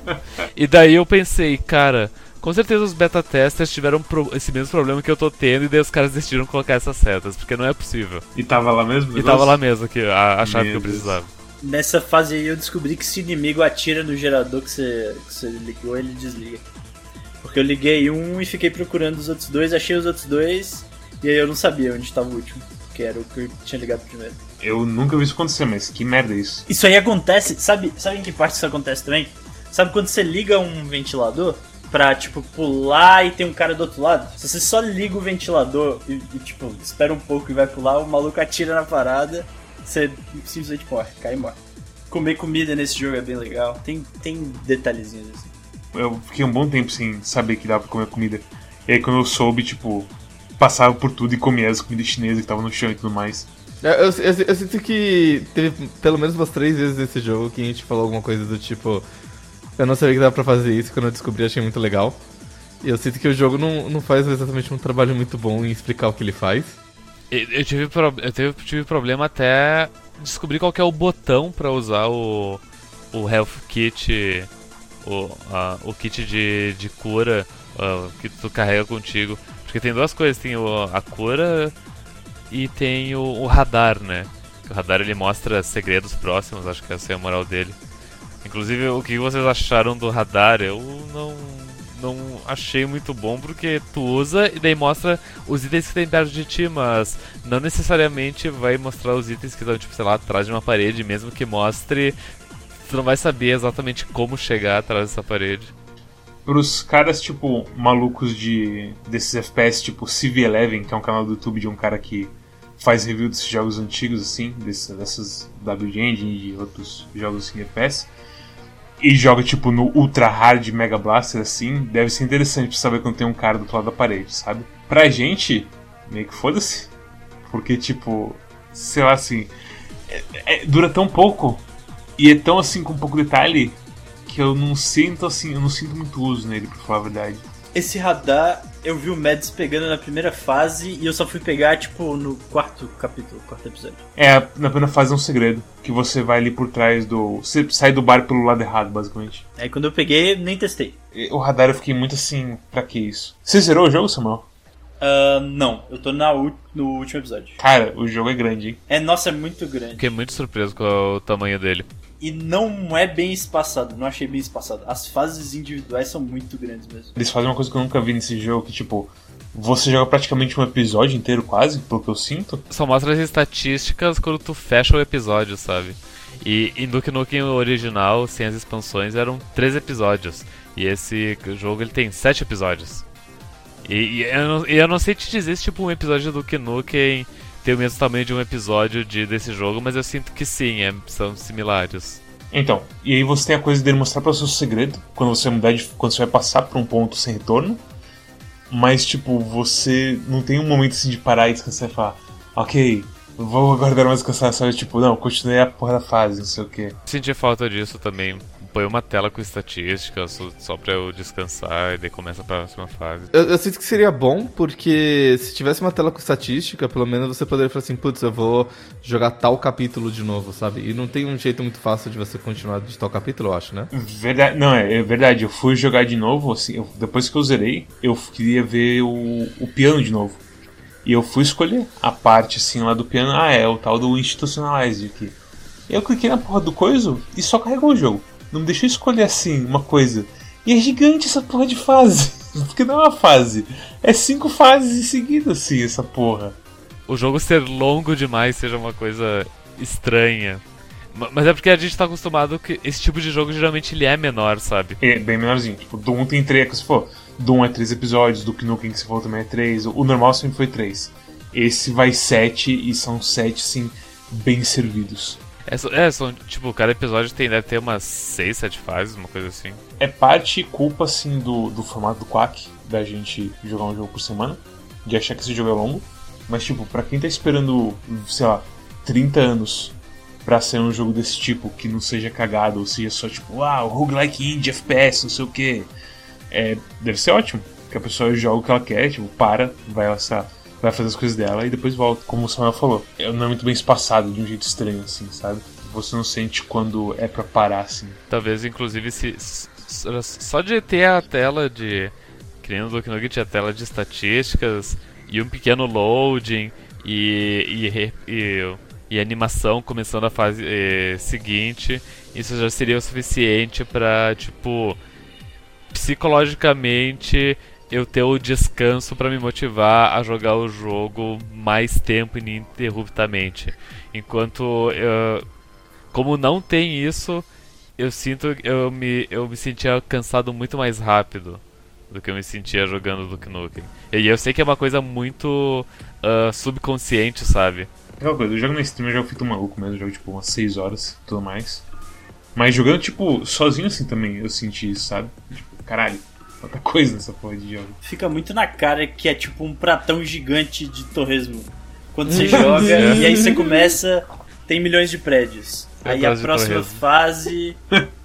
E daí eu pensei, cara, com certeza os beta testers tiveram esse mesmo problema que eu tô tendo e daí os caras decidiram colocar essas setas, porque não é possível. E tava lá mesmo? E tava lá mesmo, que a, a chave que eu precisava. Nessa fase aí eu descobri que se o inimigo atira no gerador que você, que você ligou, ele desliga. Porque eu liguei um e fiquei procurando os outros dois, achei os outros dois, e aí eu não sabia onde estava o último, que era o que eu tinha ligado primeiro. Eu nunca vi isso acontecer, mas que merda é isso? Isso aí acontece, sabe, sabe em que parte isso acontece também? Sabe quando você liga um ventilador pra, tipo, pular e tem um cara do outro lado? Se você só liga o ventilador e, e tipo, espera um pouco e vai pular, o maluco atira na parada, você simplesmente morre, cai e morre. Comer comida nesse jogo é bem legal, tem, tem detalhezinhos assim. Eu fiquei um bom tempo sem saber que dava pra comer comida. E aí quando eu soube, tipo, passava por tudo e comia as comidas chinesas que estavam no chão e tudo mais. É, eu, eu, eu, sinto que teve pelo menos umas três vezes nesse jogo que a gente falou alguma coisa do tipo. Eu não sabia que dava pra fazer isso, quando eu descobri achei muito legal. E eu sinto que o jogo não, não faz exatamente um trabalho muito bom em explicar o que ele faz. Eu, eu tive, pro, eu tive, tive problema até descobrir qual é o botão para usar o, o Health Kit, o, a, o kit de, de cura uh, que tu carrega contigo. Porque tem duas coisas, tem o, a cura e tem o, o, radar, né? O radar ele mostra segredos próximos, acho que essa é a moral dele. Inclusive, o que vocês acharam do radar? Eu não, não achei muito bom porque tu usa e daí mostra os itens que tem perto de ti, mas não necessariamente vai mostrar os itens que estão, tipo, sei lá, atrás de uma parede, mesmo que mostre, tu não vai saber exatamente como chegar atrás dessa parede. Pros caras, tipo, malucos de desses FPS, tipo Civ Eleven, que é um canal do YouTube de um cara que faz review desses jogos antigos, assim, desse, dessas WG Engine e outros jogos assim, FPS, e joga, tipo, no Ultra Hard Mega Blaster, assim, deve ser interessante pra saber quando tem um cara do outro lado da parede, sabe? Pra gente, meio que foda-se. Porque, tipo, sei lá assim. é- é- dura tão pouco e é tão assim com pouco detalhe que eu não sinto assim, eu não sinto muito uso nele, pra falar a verdade. Esse radar, eu vi o Mads pegando na primeira fase e eu só fui pegar, tipo, no quarto capítulo, quarto episódio. É, na primeira fase é um segredo. Que você vai ali por trás do. Você sai do bar pelo lado errado, basicamente. Aí quando eu peguei, nem testei. O radar eu fiquei muito assim, pra que isso? Você zerou o jogo, Samuel? Ah, não, eu tô na no último episódio. Cara, o jogo é grande, hein? É, nossa, é muito grande. Fiquei muito surpreso com o tamanho dele. E não é bem espaçado, não achei bem espaçado. As fases individuais são muito grandes mesmo. Eles fazem uma coisa que eu nunca vi nesse jogo, que tipo, você joga praticamente um episódio inteiro, quase, pelo que eu sinto. Só mostra as estatísticas quando tu fecha o episódio, sabe? E em Duke Nukem original, sem as expansões, eram três episódios. E esse jogo ele tem sete episódios. E, e eu, não, e eu não sei te dizer se tipo um episódio do Duke Nukem tem o mesmo tamanho de um episódio de, desse jogo, mas eu sinto que sim, é- são similares. Então, e aí você tem a coisa dele mostrar para o seu segredo, quando você mudar de. quando você vai passar por um ponto sem retorno. Mas, tipo, você não tem um momento assim de parar e descansar e falar, ok, vou agora dar uma descansada, sabe? Tipo, não, continuei a porra da fase, não sei o que. Senti falta disso também. Põe uma tela com estatísticas só, só pra eu descansar e daí começa a próxima fase. Eu, eu sinto que seria bom, porque se tivesse uma tela com estatística, pelo menos você poderia falar assim, putz, eu vou jogar tal capítulo de novo, sabe? E não tem um jeito muito fácil de você continuar de tal capítulo, eu acho, né? Verdade, não, é, é verdade, eu fui jogar de novo, assim, eu- depois que eu zerei, eu queria ver o, o piano de novo. E eu fui escolher a parte assim lá do piano, ah, é o tal do Institutionalize aqui. Eu cliquei na porra do coiso e só carregou o jogo. Não me deixou escolher assim uma coisa. E é gigante essa porra de fase. Porque não é uma fase. É cinco fases em seguida, assim, essa porra. o jogo ser longo demais seja uma coisa estranha. Ma- Mas é porque a gente tá acostumado que esse tipo de jogo geralmente ele é menor, sabe? É bem menorzinho. Tipo, Doom tem três, que se for. Doom é três episódios, Duke Nukem que se for também é três. O normal sempre foi três. Esse vai sete e são sete, sim, bem servidos. Só- é, são, tipo, cada episódio tem, deve ter umas 6, 7 fases, uma coisa assim. É parte culpa, assim, do, do formato do Quack, da gente jogar um jogo por semana, de achar que esse jogo é longo. Mas, tipo, pra quem tá esperando, sei lá, 30 anos pra ser um jogo desse tipo, que não seja cagado, ou seja só tipo, ah, o roguelike indie, FPS, não sei o que, é, deve ser ótimo. Que a pessoa joga o que ela quer, tipo, para, vai lançar, vai fazer as coisas dela e depois volta. Como o Samuel falou, não é muito bem espaçado de um jeito estranho, assim, sabe? Você não sente quando é pra parar, assim. Talvez, inclusive, se, só de ter a tela de. No Duke Nukem tinha a tela de estatísticas e um pequeno loading e, e, e, e animação começando a fase eh, seguinte, isso já seria o suficiente pra, tipo, psicologicamente eu ter o descanso pra me motivar a jogar o jogo mais tempo ininterruptamente. Enquanto eu, como não tem isso, eu sinto eu me eu me sentia cansado muito mais rápido do que eu me sentia jogando Duke Nukem. E eu sei que é uma coisa muito ah, subconsciente, sabe? Aquela coisa, eu jogo na stream, eu jogo feito maluco mesmo, eu jogo tipo umas 6 horas e tudo mais. Mas jogando, tipo, sozinho assim também, eu senti isso, sabe? Tipo, caralho, coisa nessa porra de jogo. Fica muito na cara que é tipo um pratão gigante de torresmo. Quando você joga e aí você começa, tem milhões de prédios. É Aí a próxima fase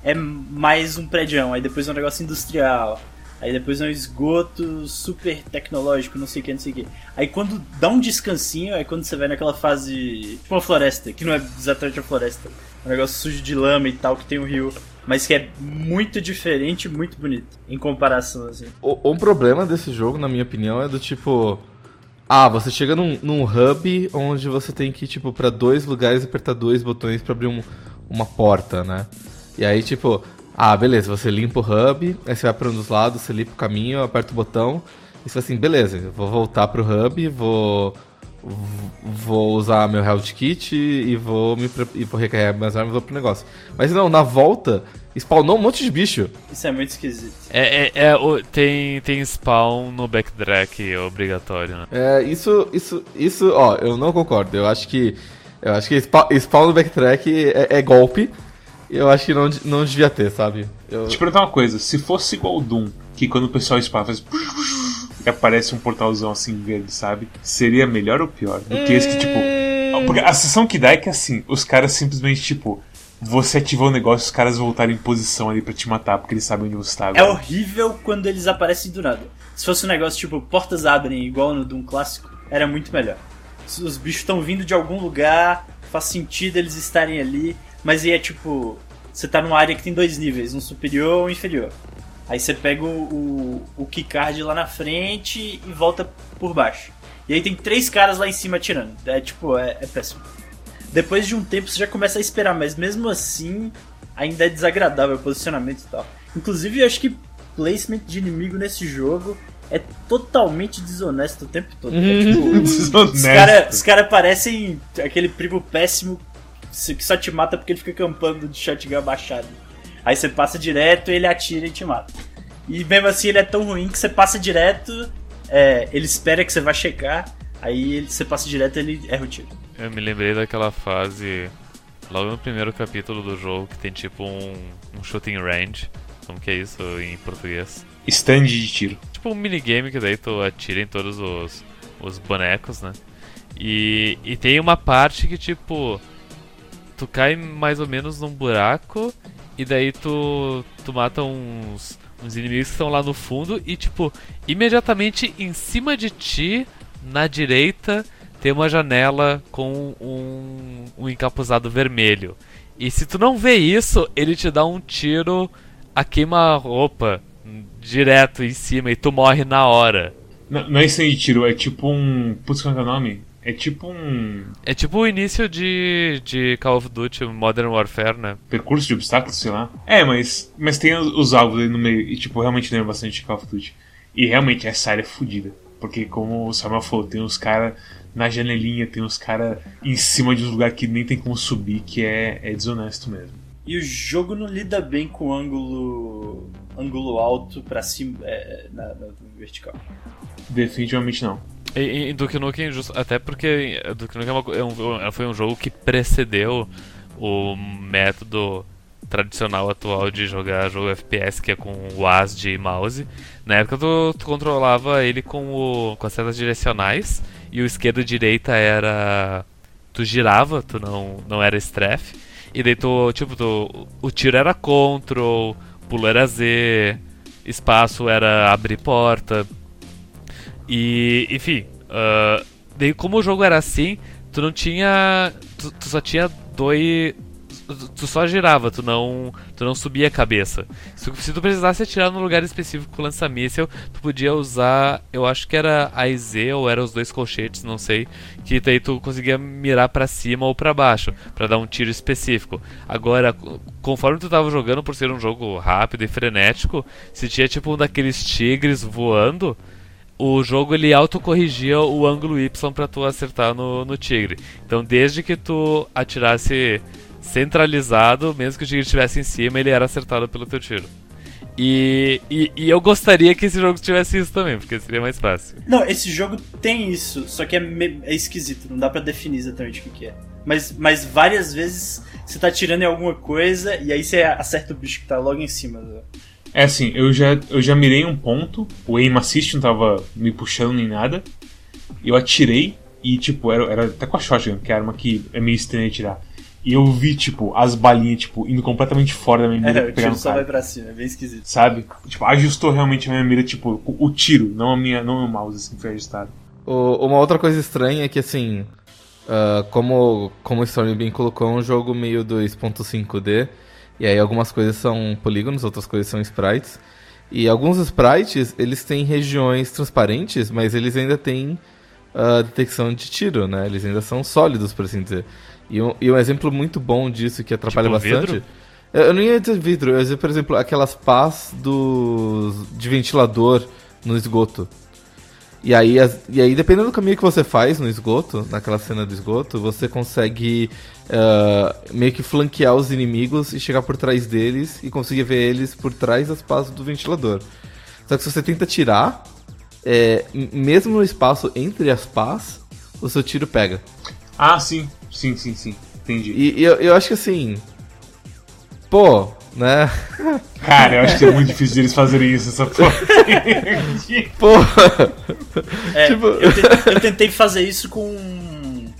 é mais um prédio, aí depois é um negócio industrial. Aí depois é um esgoto super tecnológico, não sei o que, não sei o que. Aí quando dá um descansinho, é quando você vai naquela fase. Tipo uma floresta, que não é exatamente uma floresta. É um negócio sujo de lama e tal, que tem um rio. Mas que é muito diferente muito bonito. Em comparação, assim. O- Um problema desse jogo, na minha opinião, é do tipo. Ah, você chega num, num hub onde você tem que ir, tipo, pra dois lugares e apertar dois botões pra abrir um- uma porta, né? E aí, tipo, ah, beleza, você limpa o hub, aí você vai pra um dos lados, você limpa o caminho, aperta o botão, e você fala assim, beleza, vou voltar pro hub, vou. Vou usar meu health kit e vou me e vou recarregar minhas armas e vou pro negócio. Mas não, na volta, spawnou um monte de bicho. Isso é muito esquisito. É, é, é o- tem, tem spawn no backtrack obrigatório, né? É, isso, isso, isso, ó, eu não concordo. Eu acho que, eu acho que spa- spawn no backtrack é, é golpe. E eu acho que não, não devia ter, sabe? Eu, Deixa eu perguntar uma coisa, se fosse igual o Doom, que quando o pessoal spawna faz. E aparece um portalzão assim verde, sabe? Seria melhor ou pior do que esse que, tipo. Porque a sensação que dá é que assim, os caras simplesmente, tipo, você ativou o negócio os caras voltarem em posição ali pra te matar, porque eles sabem onde você tá É agora. horrível quando eles aparecem do nada. Se fosse um negócio tipo, portas abrem igual no Doom clássico, era muito melhor. Os bichos estão vindo de algum lugar, faz sentido eles estarem ali, mas aí é tipo, você tá numa área que tem dois níveis, um superior e um inferior. Aí você pega o, o, o keycard lá na frente e volta por baixo. E aí tem três caras lá em cima atirando. É tipo, é, é péssimo. Depois de um tempo você já começa a esperar, mas mesmo assim ainda é desagradável o posicionamento e tal. Inclusive eu acho que placement de inimigo nesse jogo é totalmente desonesto o tempo todo. É, tipo, os caras cara parecem aquele primo péssimo que só te mata porque ele fica campando de shotgun abaixado. Aí você passa direto, ele atira e te mata. E mesmo assim ele é tão ruim que você passa direto, é, ele espera que você vá checar, aí ele- você passa direto e ele erra o tiro. Eu me lembrei daquela fase logo no primeiro capítulo do jogo que tem tipo um, um shooting range. Como que é isso em português? Stand de tiro. Tipo um minigame que daí tu atira em todos os, os bonecos, né? E, e tem uma parte que tipo. Tu cai mais ou menos num buraco e daí tu, tu mata uns, uns inimigos que estão lá no fundo e tipo, imediatamente em cima de ti, na direita, tem uma janela com um, um encapuzado vermelho. E se tu não vê isso, ele te dá um tiro a queima-roupa direto em cima e tu morre na hora. Não, não é stand de tiro, é tipo um. Putz, qual é que é o nome? É tipo um. É tipo o início de, de Call of Duty Modern Warfare, né? percurso de obstáculos, sei lá. É, mas, mas tem os, os alvos ali no meio. E, tipo, realmente lembra bastante de Call of Duty. E realmente essa área é fodida. Porque, como o Samuel falou, tem uns caras na janelinha, tem uns caras em cima de um lugar que nem tem como subir, que é, é desonesto mesmo. E o jogo não lida bem com ângulo ângulo alto pra cima, é, na, na vertical. Definitivamente não. E, e Duke Nukem, até porque Duke Nukem é uma co- é um- foi um jogo que precedeu o método tradicional atual de jogar jogo FPS, que é com o WASD e mouse. Na época tu, tu controlava ele com, o, com as setas direcionais e o esquerda e direita era. Tu girava, tu não, não era strafe. E daí tu, tipo, tu, o tiro era control, pulo era Z, espaço era abrir porta. E, enfim, ah, daí como o jogo era assim, tu não tinha. Tu, tu só tinha dois. tu- só girava, tu não, tu não subia a cabeça. Se, se tu precisasse atirar num lugar específico com lança-míssel, tu podia usar, eu acho que era a IZ ou era os dois colchetes, não sei, que daí tu conseguia mirar pra cima ou pra baixo, pra dar um tiro específico. Agora, co- conforme tu tava jogando, por ser um jogo rápido e frenético, se tinha tipo um daqueles tigres voando, o jogo ele autocorrigia o ângulo Y pra tu acertar no, no tigre. Então, desde que tu atirasse centralizado, mesmo que o tigre estivesse em cima, ele era acertado pelo teu tiro. E, e, e eu gostaria que esse jogo tivesse isso também, porque seria mais fácil. Não, esse jogo tem isso, só que é, me- é esquisito, não dá pra definir exatamente o que, é. Mas, mas várias vezes você tá atirando em alguma coisa e aí você acerta o bicho que tá logo em cima. né? É assim, eu já, eu já mirei um ponto, o aim assist não tava me puxando nem nada. Eu atirei e, tipo, era, era até com a shotgun, que é a arma que é meio estranha tirar. E eu vi, tipo, as balinhas, tipo, indo completamente fora da minha mira É, pra o tiro só vai pra cima, é bem esquisito. Sabe? Tipo, ajustou realmente a minha mira, tipo, o, o tiro, não a minha, não o mouse, assim, foi ajustado. O- uma outra coisa estranha é que, assim, ah, como, como o Storm bem colocou, é um jogo meio 2.5D, e aí algumas coisas são polígonos, outras coisas são sprites. E alguns sprites, eles têm regiões transparentes, mas eles ainda têm ah, detecção de tiro, né? Eles ainda são sólidos, por assim dizer. E um, e um exemplo muito bom disso, que atrapalha Tipo bastante... vidro? Eu eu não ia dizer vidro, eu ia dizer, por exemplo, aquelas pás dos, de ventilador no esgoto. E aí, e aí, dependendo do caminho que você faz no esgoto, naquela cena do esgoto, você consegue ah, meio que flanquear os inimigos e chegar por trás deles e conseguir ver eles por trás das pás do ventilador. Só que se você tenta tirar, é, mesmo no espaço entre as pás, o seu tiro pega. Ah, sim, sim, sim, sim. Entendi. E, e eu, eu acho que assim. Pô, né? Cara, eu acho que é muito difícil eles fazerem isso, essa porra. Porra! É, Tipo- eu, tentei, eu tentei fazer isso com um,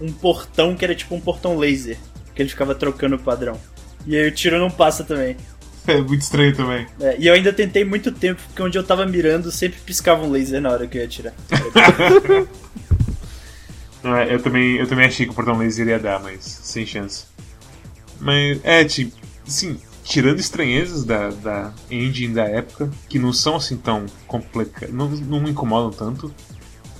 um portão que era tipo um portão laser. Que ele ficava trocando o padrão. E aí o tiro não passa também. É muito estranho também. É, e eu ainda tentei muito tempo, porque onde eu tava mirando sempre piscava um laser na hora que eu ia atirar. É, eu, também, eu também achei que o portão laser ia dar, mas sem chance. Mas, é, tipo, sim, tirando estranhezas da, da engine da época, que não são assim tão complicadas, não, não me incomodam tanto,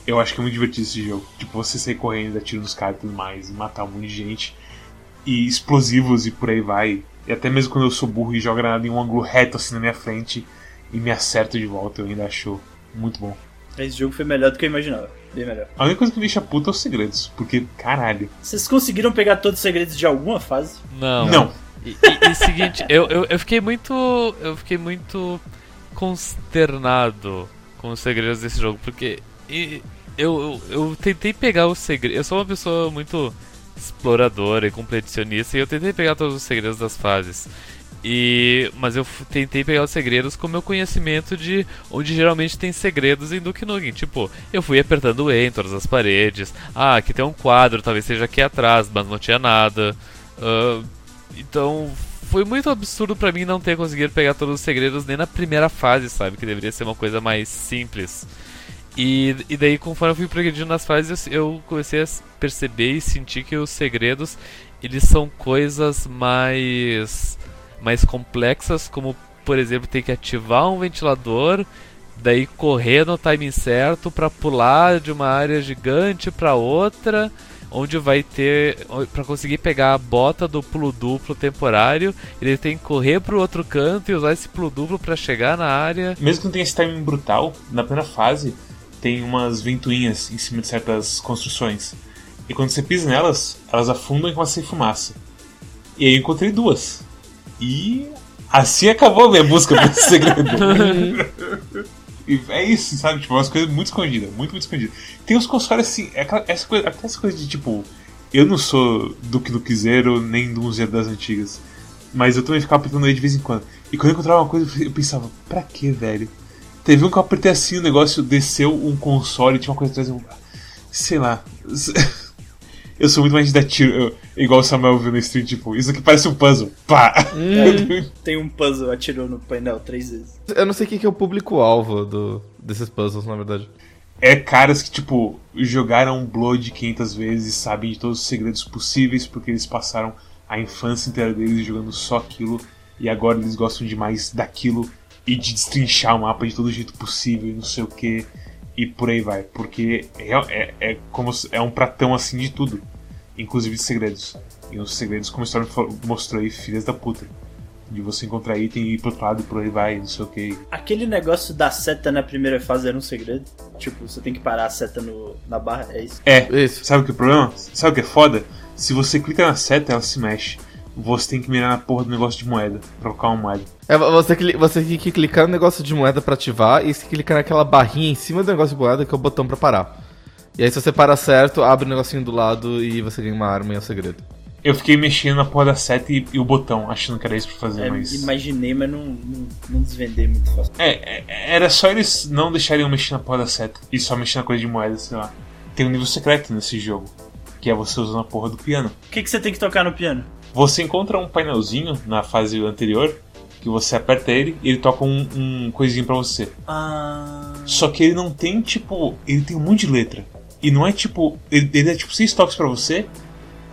eu acho que é muito divertido esse jogo. Tipo, você sair correndo, dar tiro nos caras e tudo mais, e matar um monte de gente, e explosivos e por aí vai. E até mesmo quando eu sou burro e jogo granada em um ângulo reto assim na minha frente e me acerto de volta, eu ainda acho muito bom. Esse jogo foi melhor do que eu imaginava. Bem melhor. A única coisa que me deixa puta é os segredos, porque, caralho. Vocês conseguiram pegar todos os segredos de alguma fase? Não. Não, E, e, e seguinte, eu, eu, eu fiquei muito. Eu fiquei muito consternado com os segredos desse jogo, porque e, eu, eu, eu tentei pegar os segredos. Eu sou uma pessoa muito exploradora e competicionista, e eu tentei pegar todos os segredos das fases. E, mas eu tentei pegar os segredos com meu conhecimento de onde geralmente tem segredos em Duke Nukem. Tipo, eu fui apertando E em todas as paredes. Ah, aqui tem um quadro, talvez seja aqui atrás, mas não tinha nada. Ah, então, foi muito absurdo pra mim não ter conseguido pegar todos os segredos nem na primeira fase, sabe? Que deveria ser uma coisa mais simples. E, e daí, conforme eu fui progredindo nas fases, eu comecei a perceber e sentir que os segredos, eles são coisas mais mais complexas, como, por exemplo, ter que ativar um ventilador, daí correr no timing certo pra pular de uma área gigante pra outra, onde vai ter Pra conseguir pegar a bota do pulo duplo temporário, ele tem que correr pro outro canto e usar esse pulo duplo pra chegar na área. mesmo que não tenha esse timing brutal, na primeira fase tem umas ventoinhas em cima de certas construções. E quando você pisa nelas, elas afundam e começam a fumaça. E aí eu encontrei duas. E assim acabou a minha busca por esse segredo. E é isso, sabe? Tipo, umas coisas muito escondidas, muito, muito escondidas. Tem uns consoles assim, é aquela- essa coisa, até essa coisa de tipo, eu não sou Duque Duque Zero nem do Zero das antigas. Mas eu também ficava apertando ele de vez em quando. E quando eu encontrava uma coisa, eu pensava, pra que, velho? Teve um que eu apertei assim, o negócio desceu um console, tinha uma coisa atrás. Sei lá. Eu sou muito mais de dar tiro, eu- igual o Samuel viu no stream, tipo, isso aqui parece um puzzle. Pá! Tem um puzzle, atirou no painel três vezes. Eu não sei quem que é o público-alvo do, desses puzzles, na verdade. é caras que, tipo, jogaram Blood 500 vezes e sabem de todos os segredos possíveis porque eles passaram a infância inteira deles jogando só aquilo e agora eles gostam demais daquilo e de destrinchar o mapa de todo jeito possível e não sei o que e por aí vai. Porque é, é, é como se- é um pratão assim de tudo, inclusive de segredos. E os segredos, como a história mostrou aí, filhas da puta. De você encontrar item e ir pro outro lado e por aí vai, não sei o que. Aquele negócio da seta na primeira fase era um segredo? Tipo, você tem que parar a seta no, na barra, é isso? É, Isso. Sabe o que é o problema? Sabe o que é foda? Se você clica na seta, ela se mexe. Você tem que mirar na porra do negócio de moeda, pra colocar uma moeda. É, você, cli- você tem que clicar no negócio de moeda pra ativar e se clicar naquela barrinha em cima do negócio de moeda que é o botão pra parar. E aí se você para certo, abre o negocinho do lado e você ganha uma arma e é o segredo. Eu fiquei mexendo na porra da seta e, e o botão, achando que era isso pra fazer, É, mas. Imaginei, mas não, não, não desvendei muito fácil. É, é, era só eles não deixarem eu mexer na porra da seta e só mexer na coisa de moeda, sei lá. Tem um nível secreto nesse jogo, que é você usando a porra do piano. O que, que você tem que tocar no piano? Você encontra um painelzinho na fase anterior, que você aperta ele e ele toca um, um coisinho pra você. Ah. Só que ele não tem, tipo. Ele tem um monte de letra. E não é tipo. Ele, ele é tipo seis toques pra você.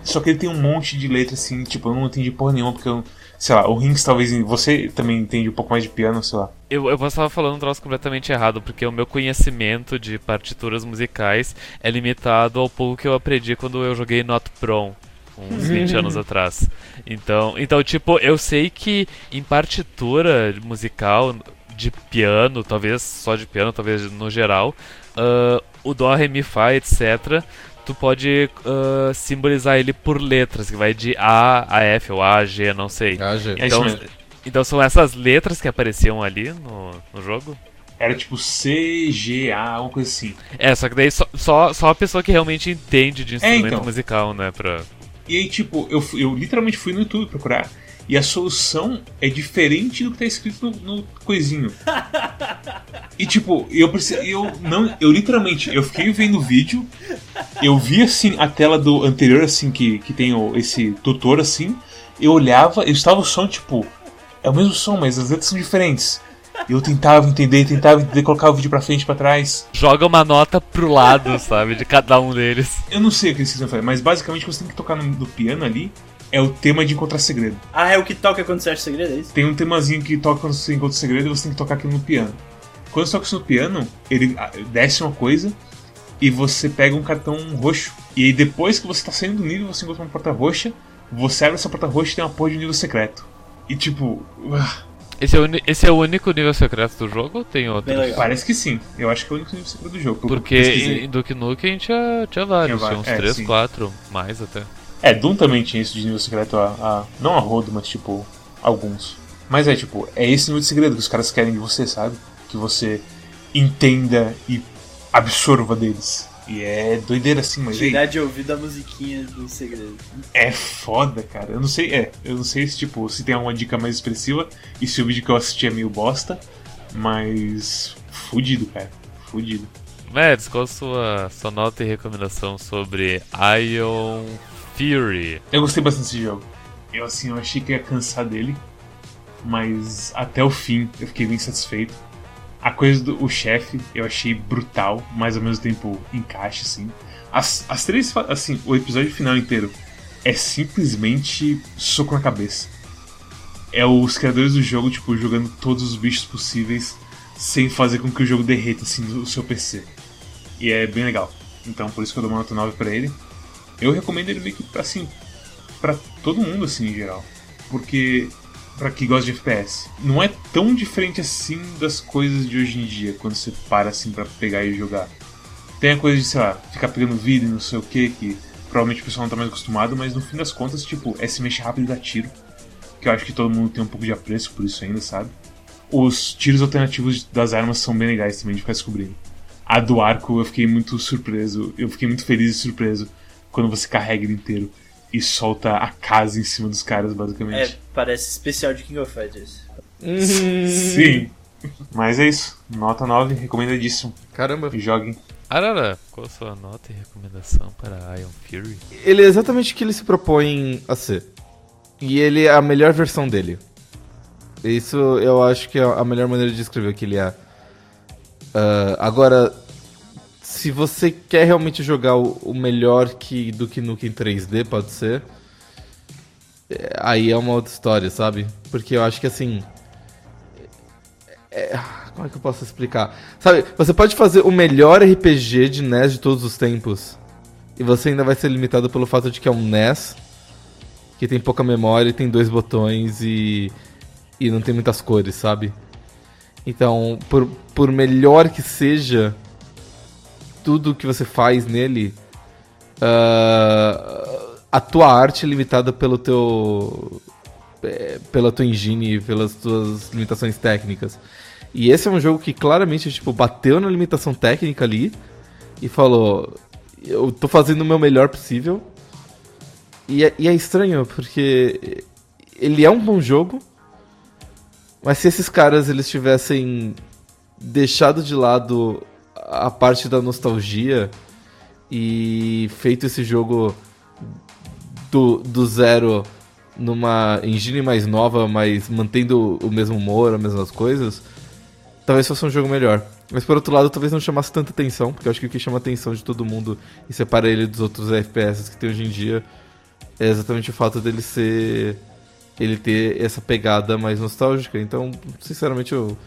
Só que ele tem um monte de letra assim. Tipo, eu não entendi porra nenhuma, porque eu. Sei lá, o Rings talvez. Você também entende um pouco mais de piano, sei lá. Eu, eu posso estar falando um troço completamente errado, porque o meu conhecimento de partituras musicais é limitado ao pouco que eu aprendi quando eu joguei Not Prom, uns 20 anos atrás. Então, então, tipo, eu sei que em partitura musical, de piano, talvez só de piano, talvez no geral, ah, o Dó, Ré, Mi, Fá, etc., tu pode ah, simbolizar ele por letras, que vai de A a F, ou A a G, não sei. É isso Então, mesmo. então são essas letras que apareciam ali no, no jogo? Era tipo C, G, A, uma coisa assim. É, só que daí só, só, só a pessoa que realmente entende de instrumento então. musical, né? Pra... E aí, tipo, eu, eu literalmente fui no YouTube procurar. E a solução é diferente do que tá escrito no, no coisinho. E tipo, eu eu não, eu literalmente, eu fiquei vendo o vídeo, eu vi assim a tela do anterior assim que que tem o, esse tutor assim, eu olhava, eu estava o som tipo, é o mesmo som, mas as letras são diferentes. Eu tentava entender, tentava entender, colocar o vídeo pra frente e pra trás. Joga uma nota pro lado, sabe, de cada um deles. Eu não sei o que eles quiseram fazer, mas basicamente você tem que tocar no, no piano ali é o tema de encontrar segredo. Ah, é o que toca quando você acha segredo, é isso? Tem um temazinho que toca quando você encontra segredo e você tem que tocar aquilo no piano. Quando você toca isso no piano, ele ah, desce uma coisa e você pega um cartão roxo. E aí depois que você tá saindo do nível, você encontra uma porta roxa, você abre essa porta roxa e tem uma porra de nível secreto. E tipo. Uh... Esse é, o, esse é o único nível secreto do jogo ou tem outro? Parece que sim. Eu acho que é o único nível secreto do jogo. Porque em Duke Nukem tinha, tinha vários, tinha, tinha uns é, 3, 4, mais até. É, Doom também tinha isso de nível secreto, a, a, não a rodo, mas tipo, alguns. Mas é tipo, é esse nível de segredo que os caras querem de você, sabe? Que você entenda e absorva deles. E é doideira assim, mas. Tirar de ouvir a musiquinha do segredo. É foda, cara. Eu não sei, é. Eu não sei se, tipo, se tem alguma dica mais expressiva e se o vídeo que eu assisti é meio bosta. Mas. Fudido, cara. Fudido. Mads, qual a sua, sua nota e recomendação sobre Ion Fury. Eu gostei bastante desse jogo. Eu assim, eu achei que ia cansar dele, mas até o fim eu fiquei bem satisfeito. A coisa do chefe eu achei brutal, mas ao mesmo tempo encaixe, assim. As, as três, assim, o episódio final inteiro é simplesmente soco na cabeça. É os criadores do jogo, tipo, jogando todos os bichos possíveis sem fazer com que o jogo derreta, assim, no seu PC. E é bem legal. Então, por isso que eu dou uma nota 9 pra ele. Eu recomendo ele meio que assim, para todo mundo assim em geral. Porque para quem gosta de FPS, não é tão diferente assim das coisas de hoje em dia quando você para assim para pegar e jogar. Tem a coisa de, sei lá, ficar pegando vida e não sei o que, que provavelmente o pessoal não tá mais acostumado, mas no fim das contas, tipo, é se mexer rápido e dar tiro. Que eu acho que todo mundo tem um pouco de apreço por isso ainda, sabe? Os tiros alternativos das armas são bem legais também de ficar descobrindo. A do arco eu fiquei muito surpreso, eu fiquei muito feliz e surpreso quando você carrega ele inteiro e solta a casa em cima dos caras, basicamente. É, parece especial de King of Fighters. Sim. Mas é isso. Nota 9, recomendadíssimo. Caramba. E joguem. Arara, qual a sua nota e recomendação para Ion Fury? Ele é exatamente o que ele se propõe a ser. E ele é a melhor versão dele. Isso eu acho que é a melhor maneira de descrever o que ele é. Uh, agora, se você quer realmente jogar o, melhor que, do que Nukem 3D, pode ser. É, aí é uma outra história, sabe? Porque eu acho que assim. É, como é que eu posso explicar? Sabe, você pode fazer o melhor RPG de NES de todos os tempos. E você ainda vai ser limitado pelo fato de que é um NES. Que tem pouca memória, tem dois botões e. E não tem muitas cores, sabe? Então, por, por melhor que seja tudo que você faz nele, uh, a tua arte é limitada pelo teu é, pela tua engine, pelas tuas limitações técnicas. E esse é um jogo que claramente tipo bateu na limitação técnica ali e falou: eu tô fazendo o meu melhor possível. E é, e é estranho porque ele é um bom jogo, mas se esses caras eles tivessem deixado de lado a parte da nostalgia e feito esse jogo do, do zero numa engine mais nova, mas mantendo o mesmo humor, as mesmas coisas, talvez fosse um jogo melhor. Mas por outro lado, talvez não chamasse tanta atenção, porque eu acho que o que chama a atenção de todo mundo e separa ele dos outros FPS que tem hoje em dia é exatamente o fato dele ser. ele ter essa pegada mais nostálgica. Então, sinceramente, eu,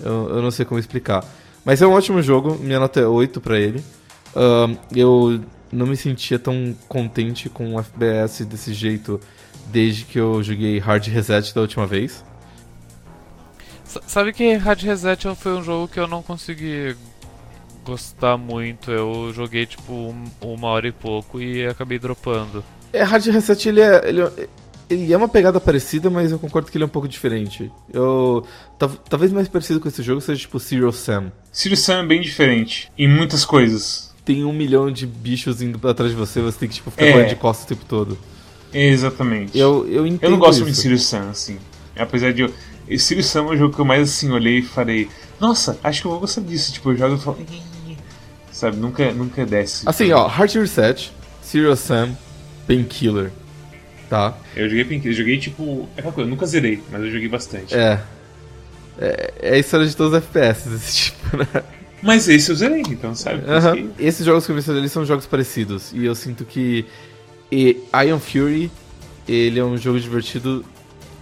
eu, eu não sei como explicar. Mas é um ótimo jogo, minha nota é 8 pra ele. Uh, eu não me sentia tão contente com o FPS desse jeito desde que eu joguei Hard Reset da última vez. S sabe que Hard Reset foi um jogo que eu não consegui gostar muito. Eu joguei tipo um, uma hora e pouco e acabei dropando. É, Hard Reset ele é, ele, ele é uma pegada parecida, mas eu concordo que ele é um pouco diferente. Eu. Talvez mais parecido com esse jogo seja tipo Serial Sam. Serial Sam é bem diferente. Em muitas coisas. Tem um milhão de bichos indo atrás de você, você tem que tipo, ficar é. de costas o tempo todo. Exatamente. Eu, eu entendo Eu não gosto isso. muito de Sirius Sam, assim. Apesar de eu. Sirius Sam é um jogo que eu mais assim olhei e falei, nossa, acho que eu vou gostar disso. Tipo, eu jogo e falo. Sabe, nunca, nunca desce. Assim, ó, Heart Reset, Serious Sam, Painkiller, tá? Eu joguei eu joguei tipo. É aquela coisa, eu nunca zerei, mas eu joguei bastante. É. É, é a história de todos os FPS desse tipo, né? Mas esse eu zerei, então, sabe? Que- Esses jogos que eu mencionei são jogos parecidos. E eu sinto que e Iron Fury, ele é um jogo divertido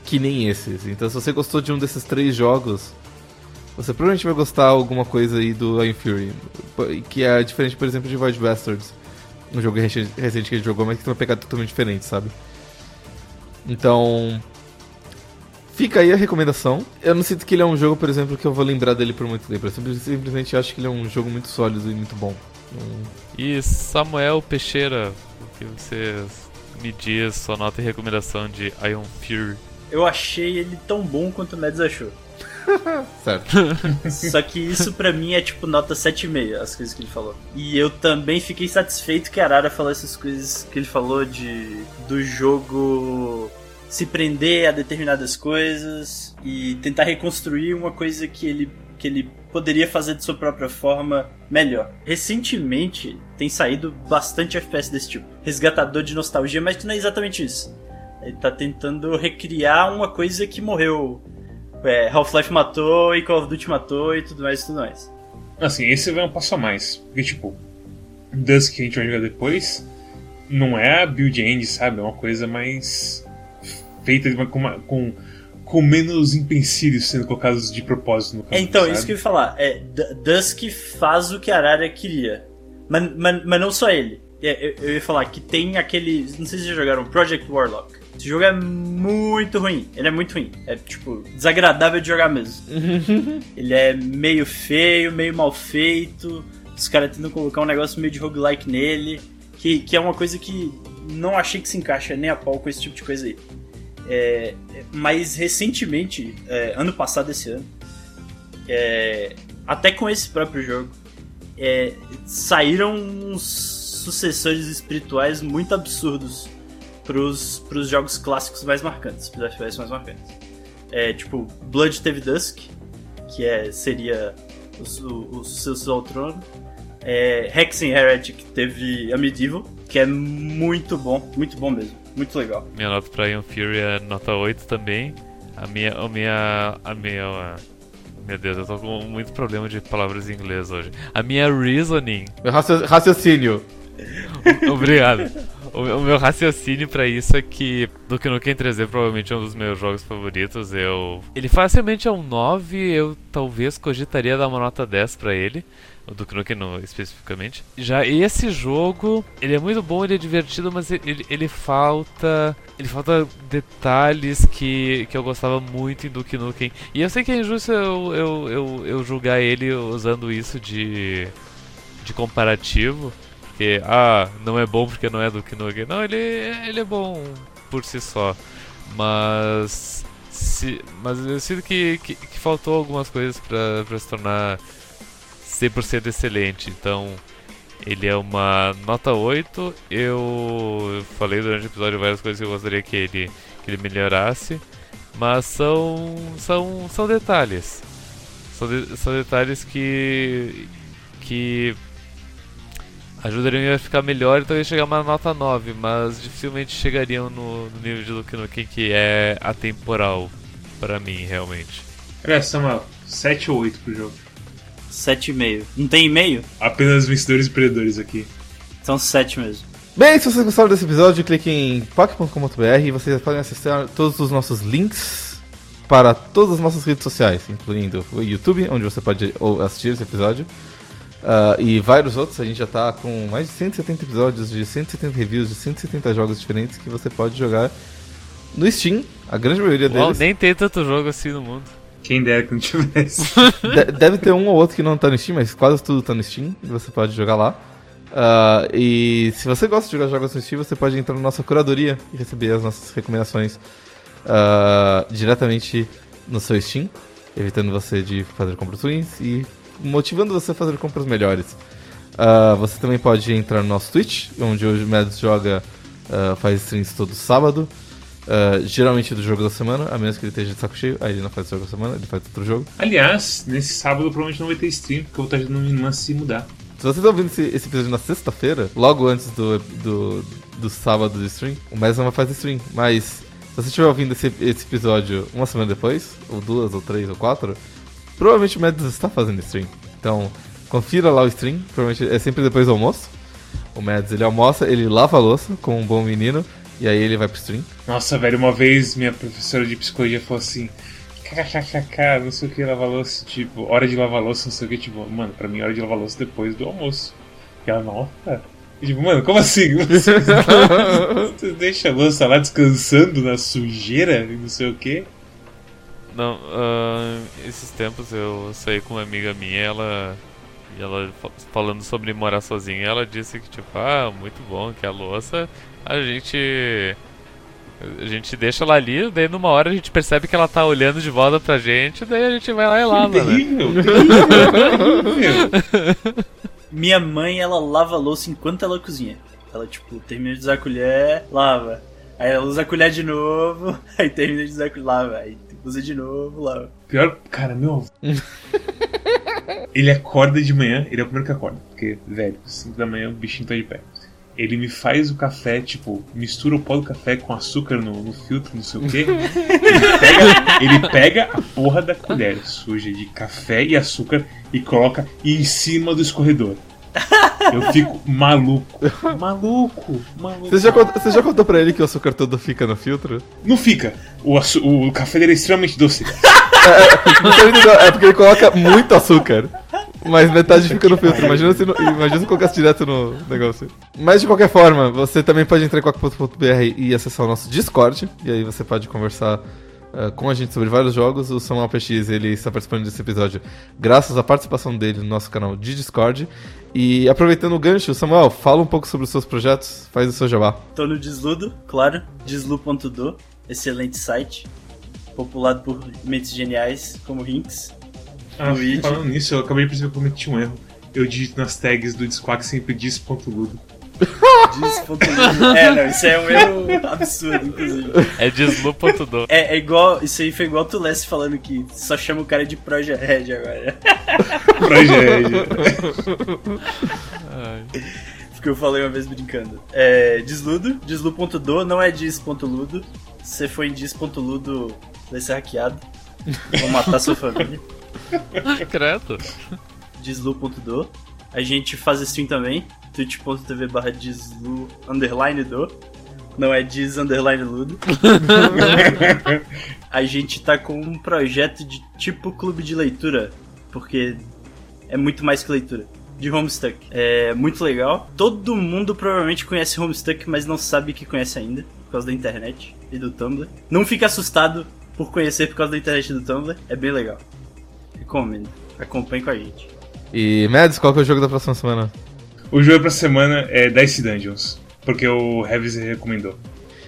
que nem esses. Então se você gostou de um desses três jogos, você provavelmente vai gostar alguma coisa aí do Iron Fury. Que é diferente, por exemplo, de Void Bastards. Um jogo recente que a gente jogou, mas que tem uma pegada totalmente diferente, sabe? Então... Fica aí a recomendação. Eu não sinto que ele é um jogo, por exemplo, que eu vou lembrar dele por muito tempo. Eu simples- simplesmente acho que ele é um jogo muito sólido e muito bom. E Samuel Peixeira, o que você me diz, sua nota e recomendação de Iron Fury? Eu achei ele tão bom quanto o Mads achou. Certo. Só que isso pra mim é tipo nota 7,5, as coisas que ele falou. E eu também fiquei satisfeito que a Arara falou essas coisas que ele falou de do jogo se prender a determinadas coisas e tentar reconstruir uma coisa que ele que ele poderia fazer de sua própria forma melhor. Recentemente tem saído bastante FPS desse tipo. Resgatador de nostalgia, mas não é exatamente isso. Ele tá tentando recriar uma coisa que morreu. É, Half-Life matou e Call of Duty matou e tudo mais e tudo mais. Assim, esse vai um passo a mais. Porque, tipo, Dusk que a gente vai jogar depois não é a build end, sabe? É uma coisa mais feita com, uma- com, com menos empecilhos sendo colocados de propósito no É, caminho. então, sabe? isso que eu ia falar. É, Dusk faz o que Arara queria. Mas, mas, mas não só ele. É, Eu, eu ia falar que tem aquele. Não sei se vocês já jogaram Project Warlock. Esse jogo é muito ruim. Ele é muito ruim. É, tipo, desagradável de jogar mesmo. ele é meio feio, meio mal feito. Os caras tentam colocar um negócio meio de roguelike nele. Que, que é uma coisa que não achei que se encaixa nem a pau com esse tipo de coisa aí. É, mas recentemente, é, ano passado, esse ano, é, até com esse próprio jogo, é, saíram uns sucessores espirituais muito absurdos pros, pros jogos clássicos mais marcantes, pros FPS mais marcantes. É, tipo, Blood teve Dusk, que é, seria o, o, sucessor ao trono. É, Hexen Heretic teve a Medieval, que é muito bom, muito bom mesmo, muito legal. Minha nota pra Iron Fury é nota 8 também. A minha. A minha. A minha. Meu Deus, eu tô com muito problema de palavras em inglês hoje. A minha reasoning. Meu racio- raciocínio. Obrigado. O meu, o meu raciocínio pra isso é que Duke Nukem 3D provavelmente é um dos meus jogos favoritos. Eu. Ele facilmente é um 9, eu talvez cogitaria dar uma nota 10 pra ele. O Duke Nukem no, especificamente. Já esse jogo, ele é muito bom, ele é divertido, mas ele, ele falta. Ele falta detalhes que, que eu gostava muito em Duke Nukem. E eu sei que é injusto eu, eu, eu, eu julgar ele usando isso de, de comparativo. Porque, ah, não é bom porque não é Duke Nukem. Não, ele, ele é bom por si só. Mas. Se, mas eu sinto que, que, que faltou algumas coisas pra se tornar 100% excelente. Então, ele é uma nota 8. Eu falei durante o episódio várias coisas que eu gostaria que ele, que ele melhorasse. Mas são, são, são detalhes. São, de- são detalhes que. que ajudariam a ficar melhor e talvez chegar uma nota 9, mas dificilmente chegariam no, no nível de Duke Nukem que é atemporal pra mim, realmente. Aliás, Samuel, 7 ou 8 pro jogo. 7,5. Não tem e-mail? Apenas vencedores e perdedores aqui. Então 7 mesmo. Bem, se vocês gostaram desse episódio, clique em poc.com.br e vocês podem acessar todos os nossos links para todas as nossas redes sociais, incluindo o YouTube, onde você pode ou- assistir esse episódio, ah, e vários outros. A gente já está com mais de 170 episódios, de 170 reviews, de 170 jogos diferentes que você pode jogar no Steam, a grande maioria Uau, deles. nem tem tanto jogo assim no mundo. Quem dera que não tivesse. De- deve ter um ou outro que não tá no Steam, mas quase tudo tá no Steam e você pode jogar lá. Ah, e se você gosta de jogar jogos no Steam, você pode entrar na nossa curadoria e receber as nossas recomendações ah, diretamente no seu Steam, evitando você de fazer compras ruins e motivando você a fazer compras melhores. Ah, você também pode entrar no nosso Twitch, onde hoje o Mads joga uh, faz streams todo sábado. Uh, geralmente do jogo da semana, a menos que ele esteja de saco cheio, aí ele não faz o jogo da semana, ele faz outro jogo. Aliás, nesse sábado provavelmente não vai ter stream, porque eu vou estar ajudando minha irmã a se mudar. Se vocês estão ouvindo esse, esse episódio na sexta-feira, logo antes do, do, do sábado de stream, o Mes não vai fazer stream. Mas se você estiver ouvindo esse, esse episódio uma semana depois, ou duas, ou três, ou quatro, provavelmente o Mads está fazendo stream. Então, confira lá o stream, provavelmente é sempre depois do almoço. O Mads ele almoça, ele lava a louça como um bom menino, e aí ele vai pro stream. Nossa, velho, uma vez minha professora de psicologia falou assim: kkkk, não sei o que, lavar louça, tipo, hora de lavar louça, não sei o que, tipo, mano, pra mim hora de lavar louça depois do almoço. E ela, nossa. Tipo, mano, como assim? Você deixa a louça lá descansando na sujeira e não sei o que? Não, uh, esses tempos eu saí com uma amiga minha, ela e ela falando sobre morar sozinha, ela disse que tipo, ah, muito bom que a louça a gente a gente deixa ela ali, daí numa hora a gente percebe que ela tá olhando de volta pra gente, daí a gente vai lá e lava, né? Minha mãe, ela lava a louça enquanto ela cozinha. Ela, tipo, termina de usar a colher, lava. Aí ela usa a colher de novo, aí termina de usar a colher, lava. Aí usa de novo, lava. Pior, cara, meu. ele acorda de manhã, ele é o primeiro que acorda. Porque, velho, 5 da manhã o bichinho tá de pé ele me faz o café, tipo, mistura o pó do café com açúcar no, no filtro, não sei o quê. Ele pega, ele pega a porra da colher suja de café e açúcar e coloca em cima do escorredor. Eu fico maluco. Maluco, maluco. Você já, contou, você já contou pra ele que o açúcar todo fica no filtro? Não fica. O, o café dele é extremamente doce. É, é porque ele coloca muito açúcar. Mas metade fica no filtro. Imagina se, imagina se colocasse direto no negócio. Mas de qualquer forma, você também pode entrar em quack.br e acessar o nosso Discord. E aí você pode conversar uh, com a gente sobre vários jogos. O Samuel PX ele está participando desse episódio graças à participação dele no nosso canal de Discord. E aproveitando o gancho, Samuel, fala um pouco sobre os seus projetos, faz o seu jabá. Tô no Desludo, claro, deslu.do, excelente site, populado por mentes geniais como Rinks. Ah, falando nisso, eu acabei de perceber que eu cometi um erro. Eu digito nas tags do Disquack sempre diz.ludo. Diz.ludo. É, não, isso é um erro absurdo, inclusive. É dislu.do. É, é igual, isso aí foi igual tu Lesse falando que só chama o cara de Projared agora. Projared. Porque eu falei uma vez brincando. É, desludo, deslu.do, não é diz.ludo. Se for em diz.ludo, vai ser hackeado. Vou matar sua família. Credo. Deslu.do. A gente faz stream também. twitch.tv barra deslu underline do. Não é diz underline ludo. a gente tá com um projeto de tipo clube de leitura. Porque é muito mais que leitura. De Homestuck. É muito legal. Todo mundo provavelmente conhece Homestuck, mas não sabe que conhece ainda. Por causa da internet e do Tumblr. Não fica assustado por conhecer por causa da internet e do Tumblr. É bem legal. Recomendo. Acompanhe com a gente. E, Mads, qual que é o jogo da próxima semana? O jogo pra semana é Dice Dungeons, porque o Heavis recomendou.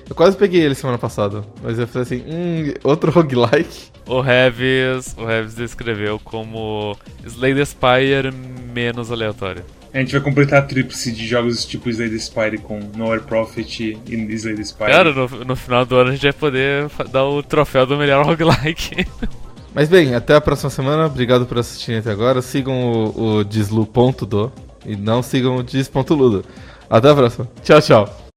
Eu quase peguei ele semana passada, mas eu falei assim, hum, outro roguelike. O Heavis, o Heavis descreveu como Slay the Spire menos aleatório. A gente vai completar a tríplice de jogos tipo Slay the Spire com Nowhere Prophet e Slay the Spire. Cara, no, no final do ano a gente vai poder dar o troféu do melhor roguelike. Mas bem, até a próxima semana. Obrigado por assistirem até agora. Sigam o, o Deslu.do e não sigam o Dis.ludo. Até a próxima. Tchau, tchau.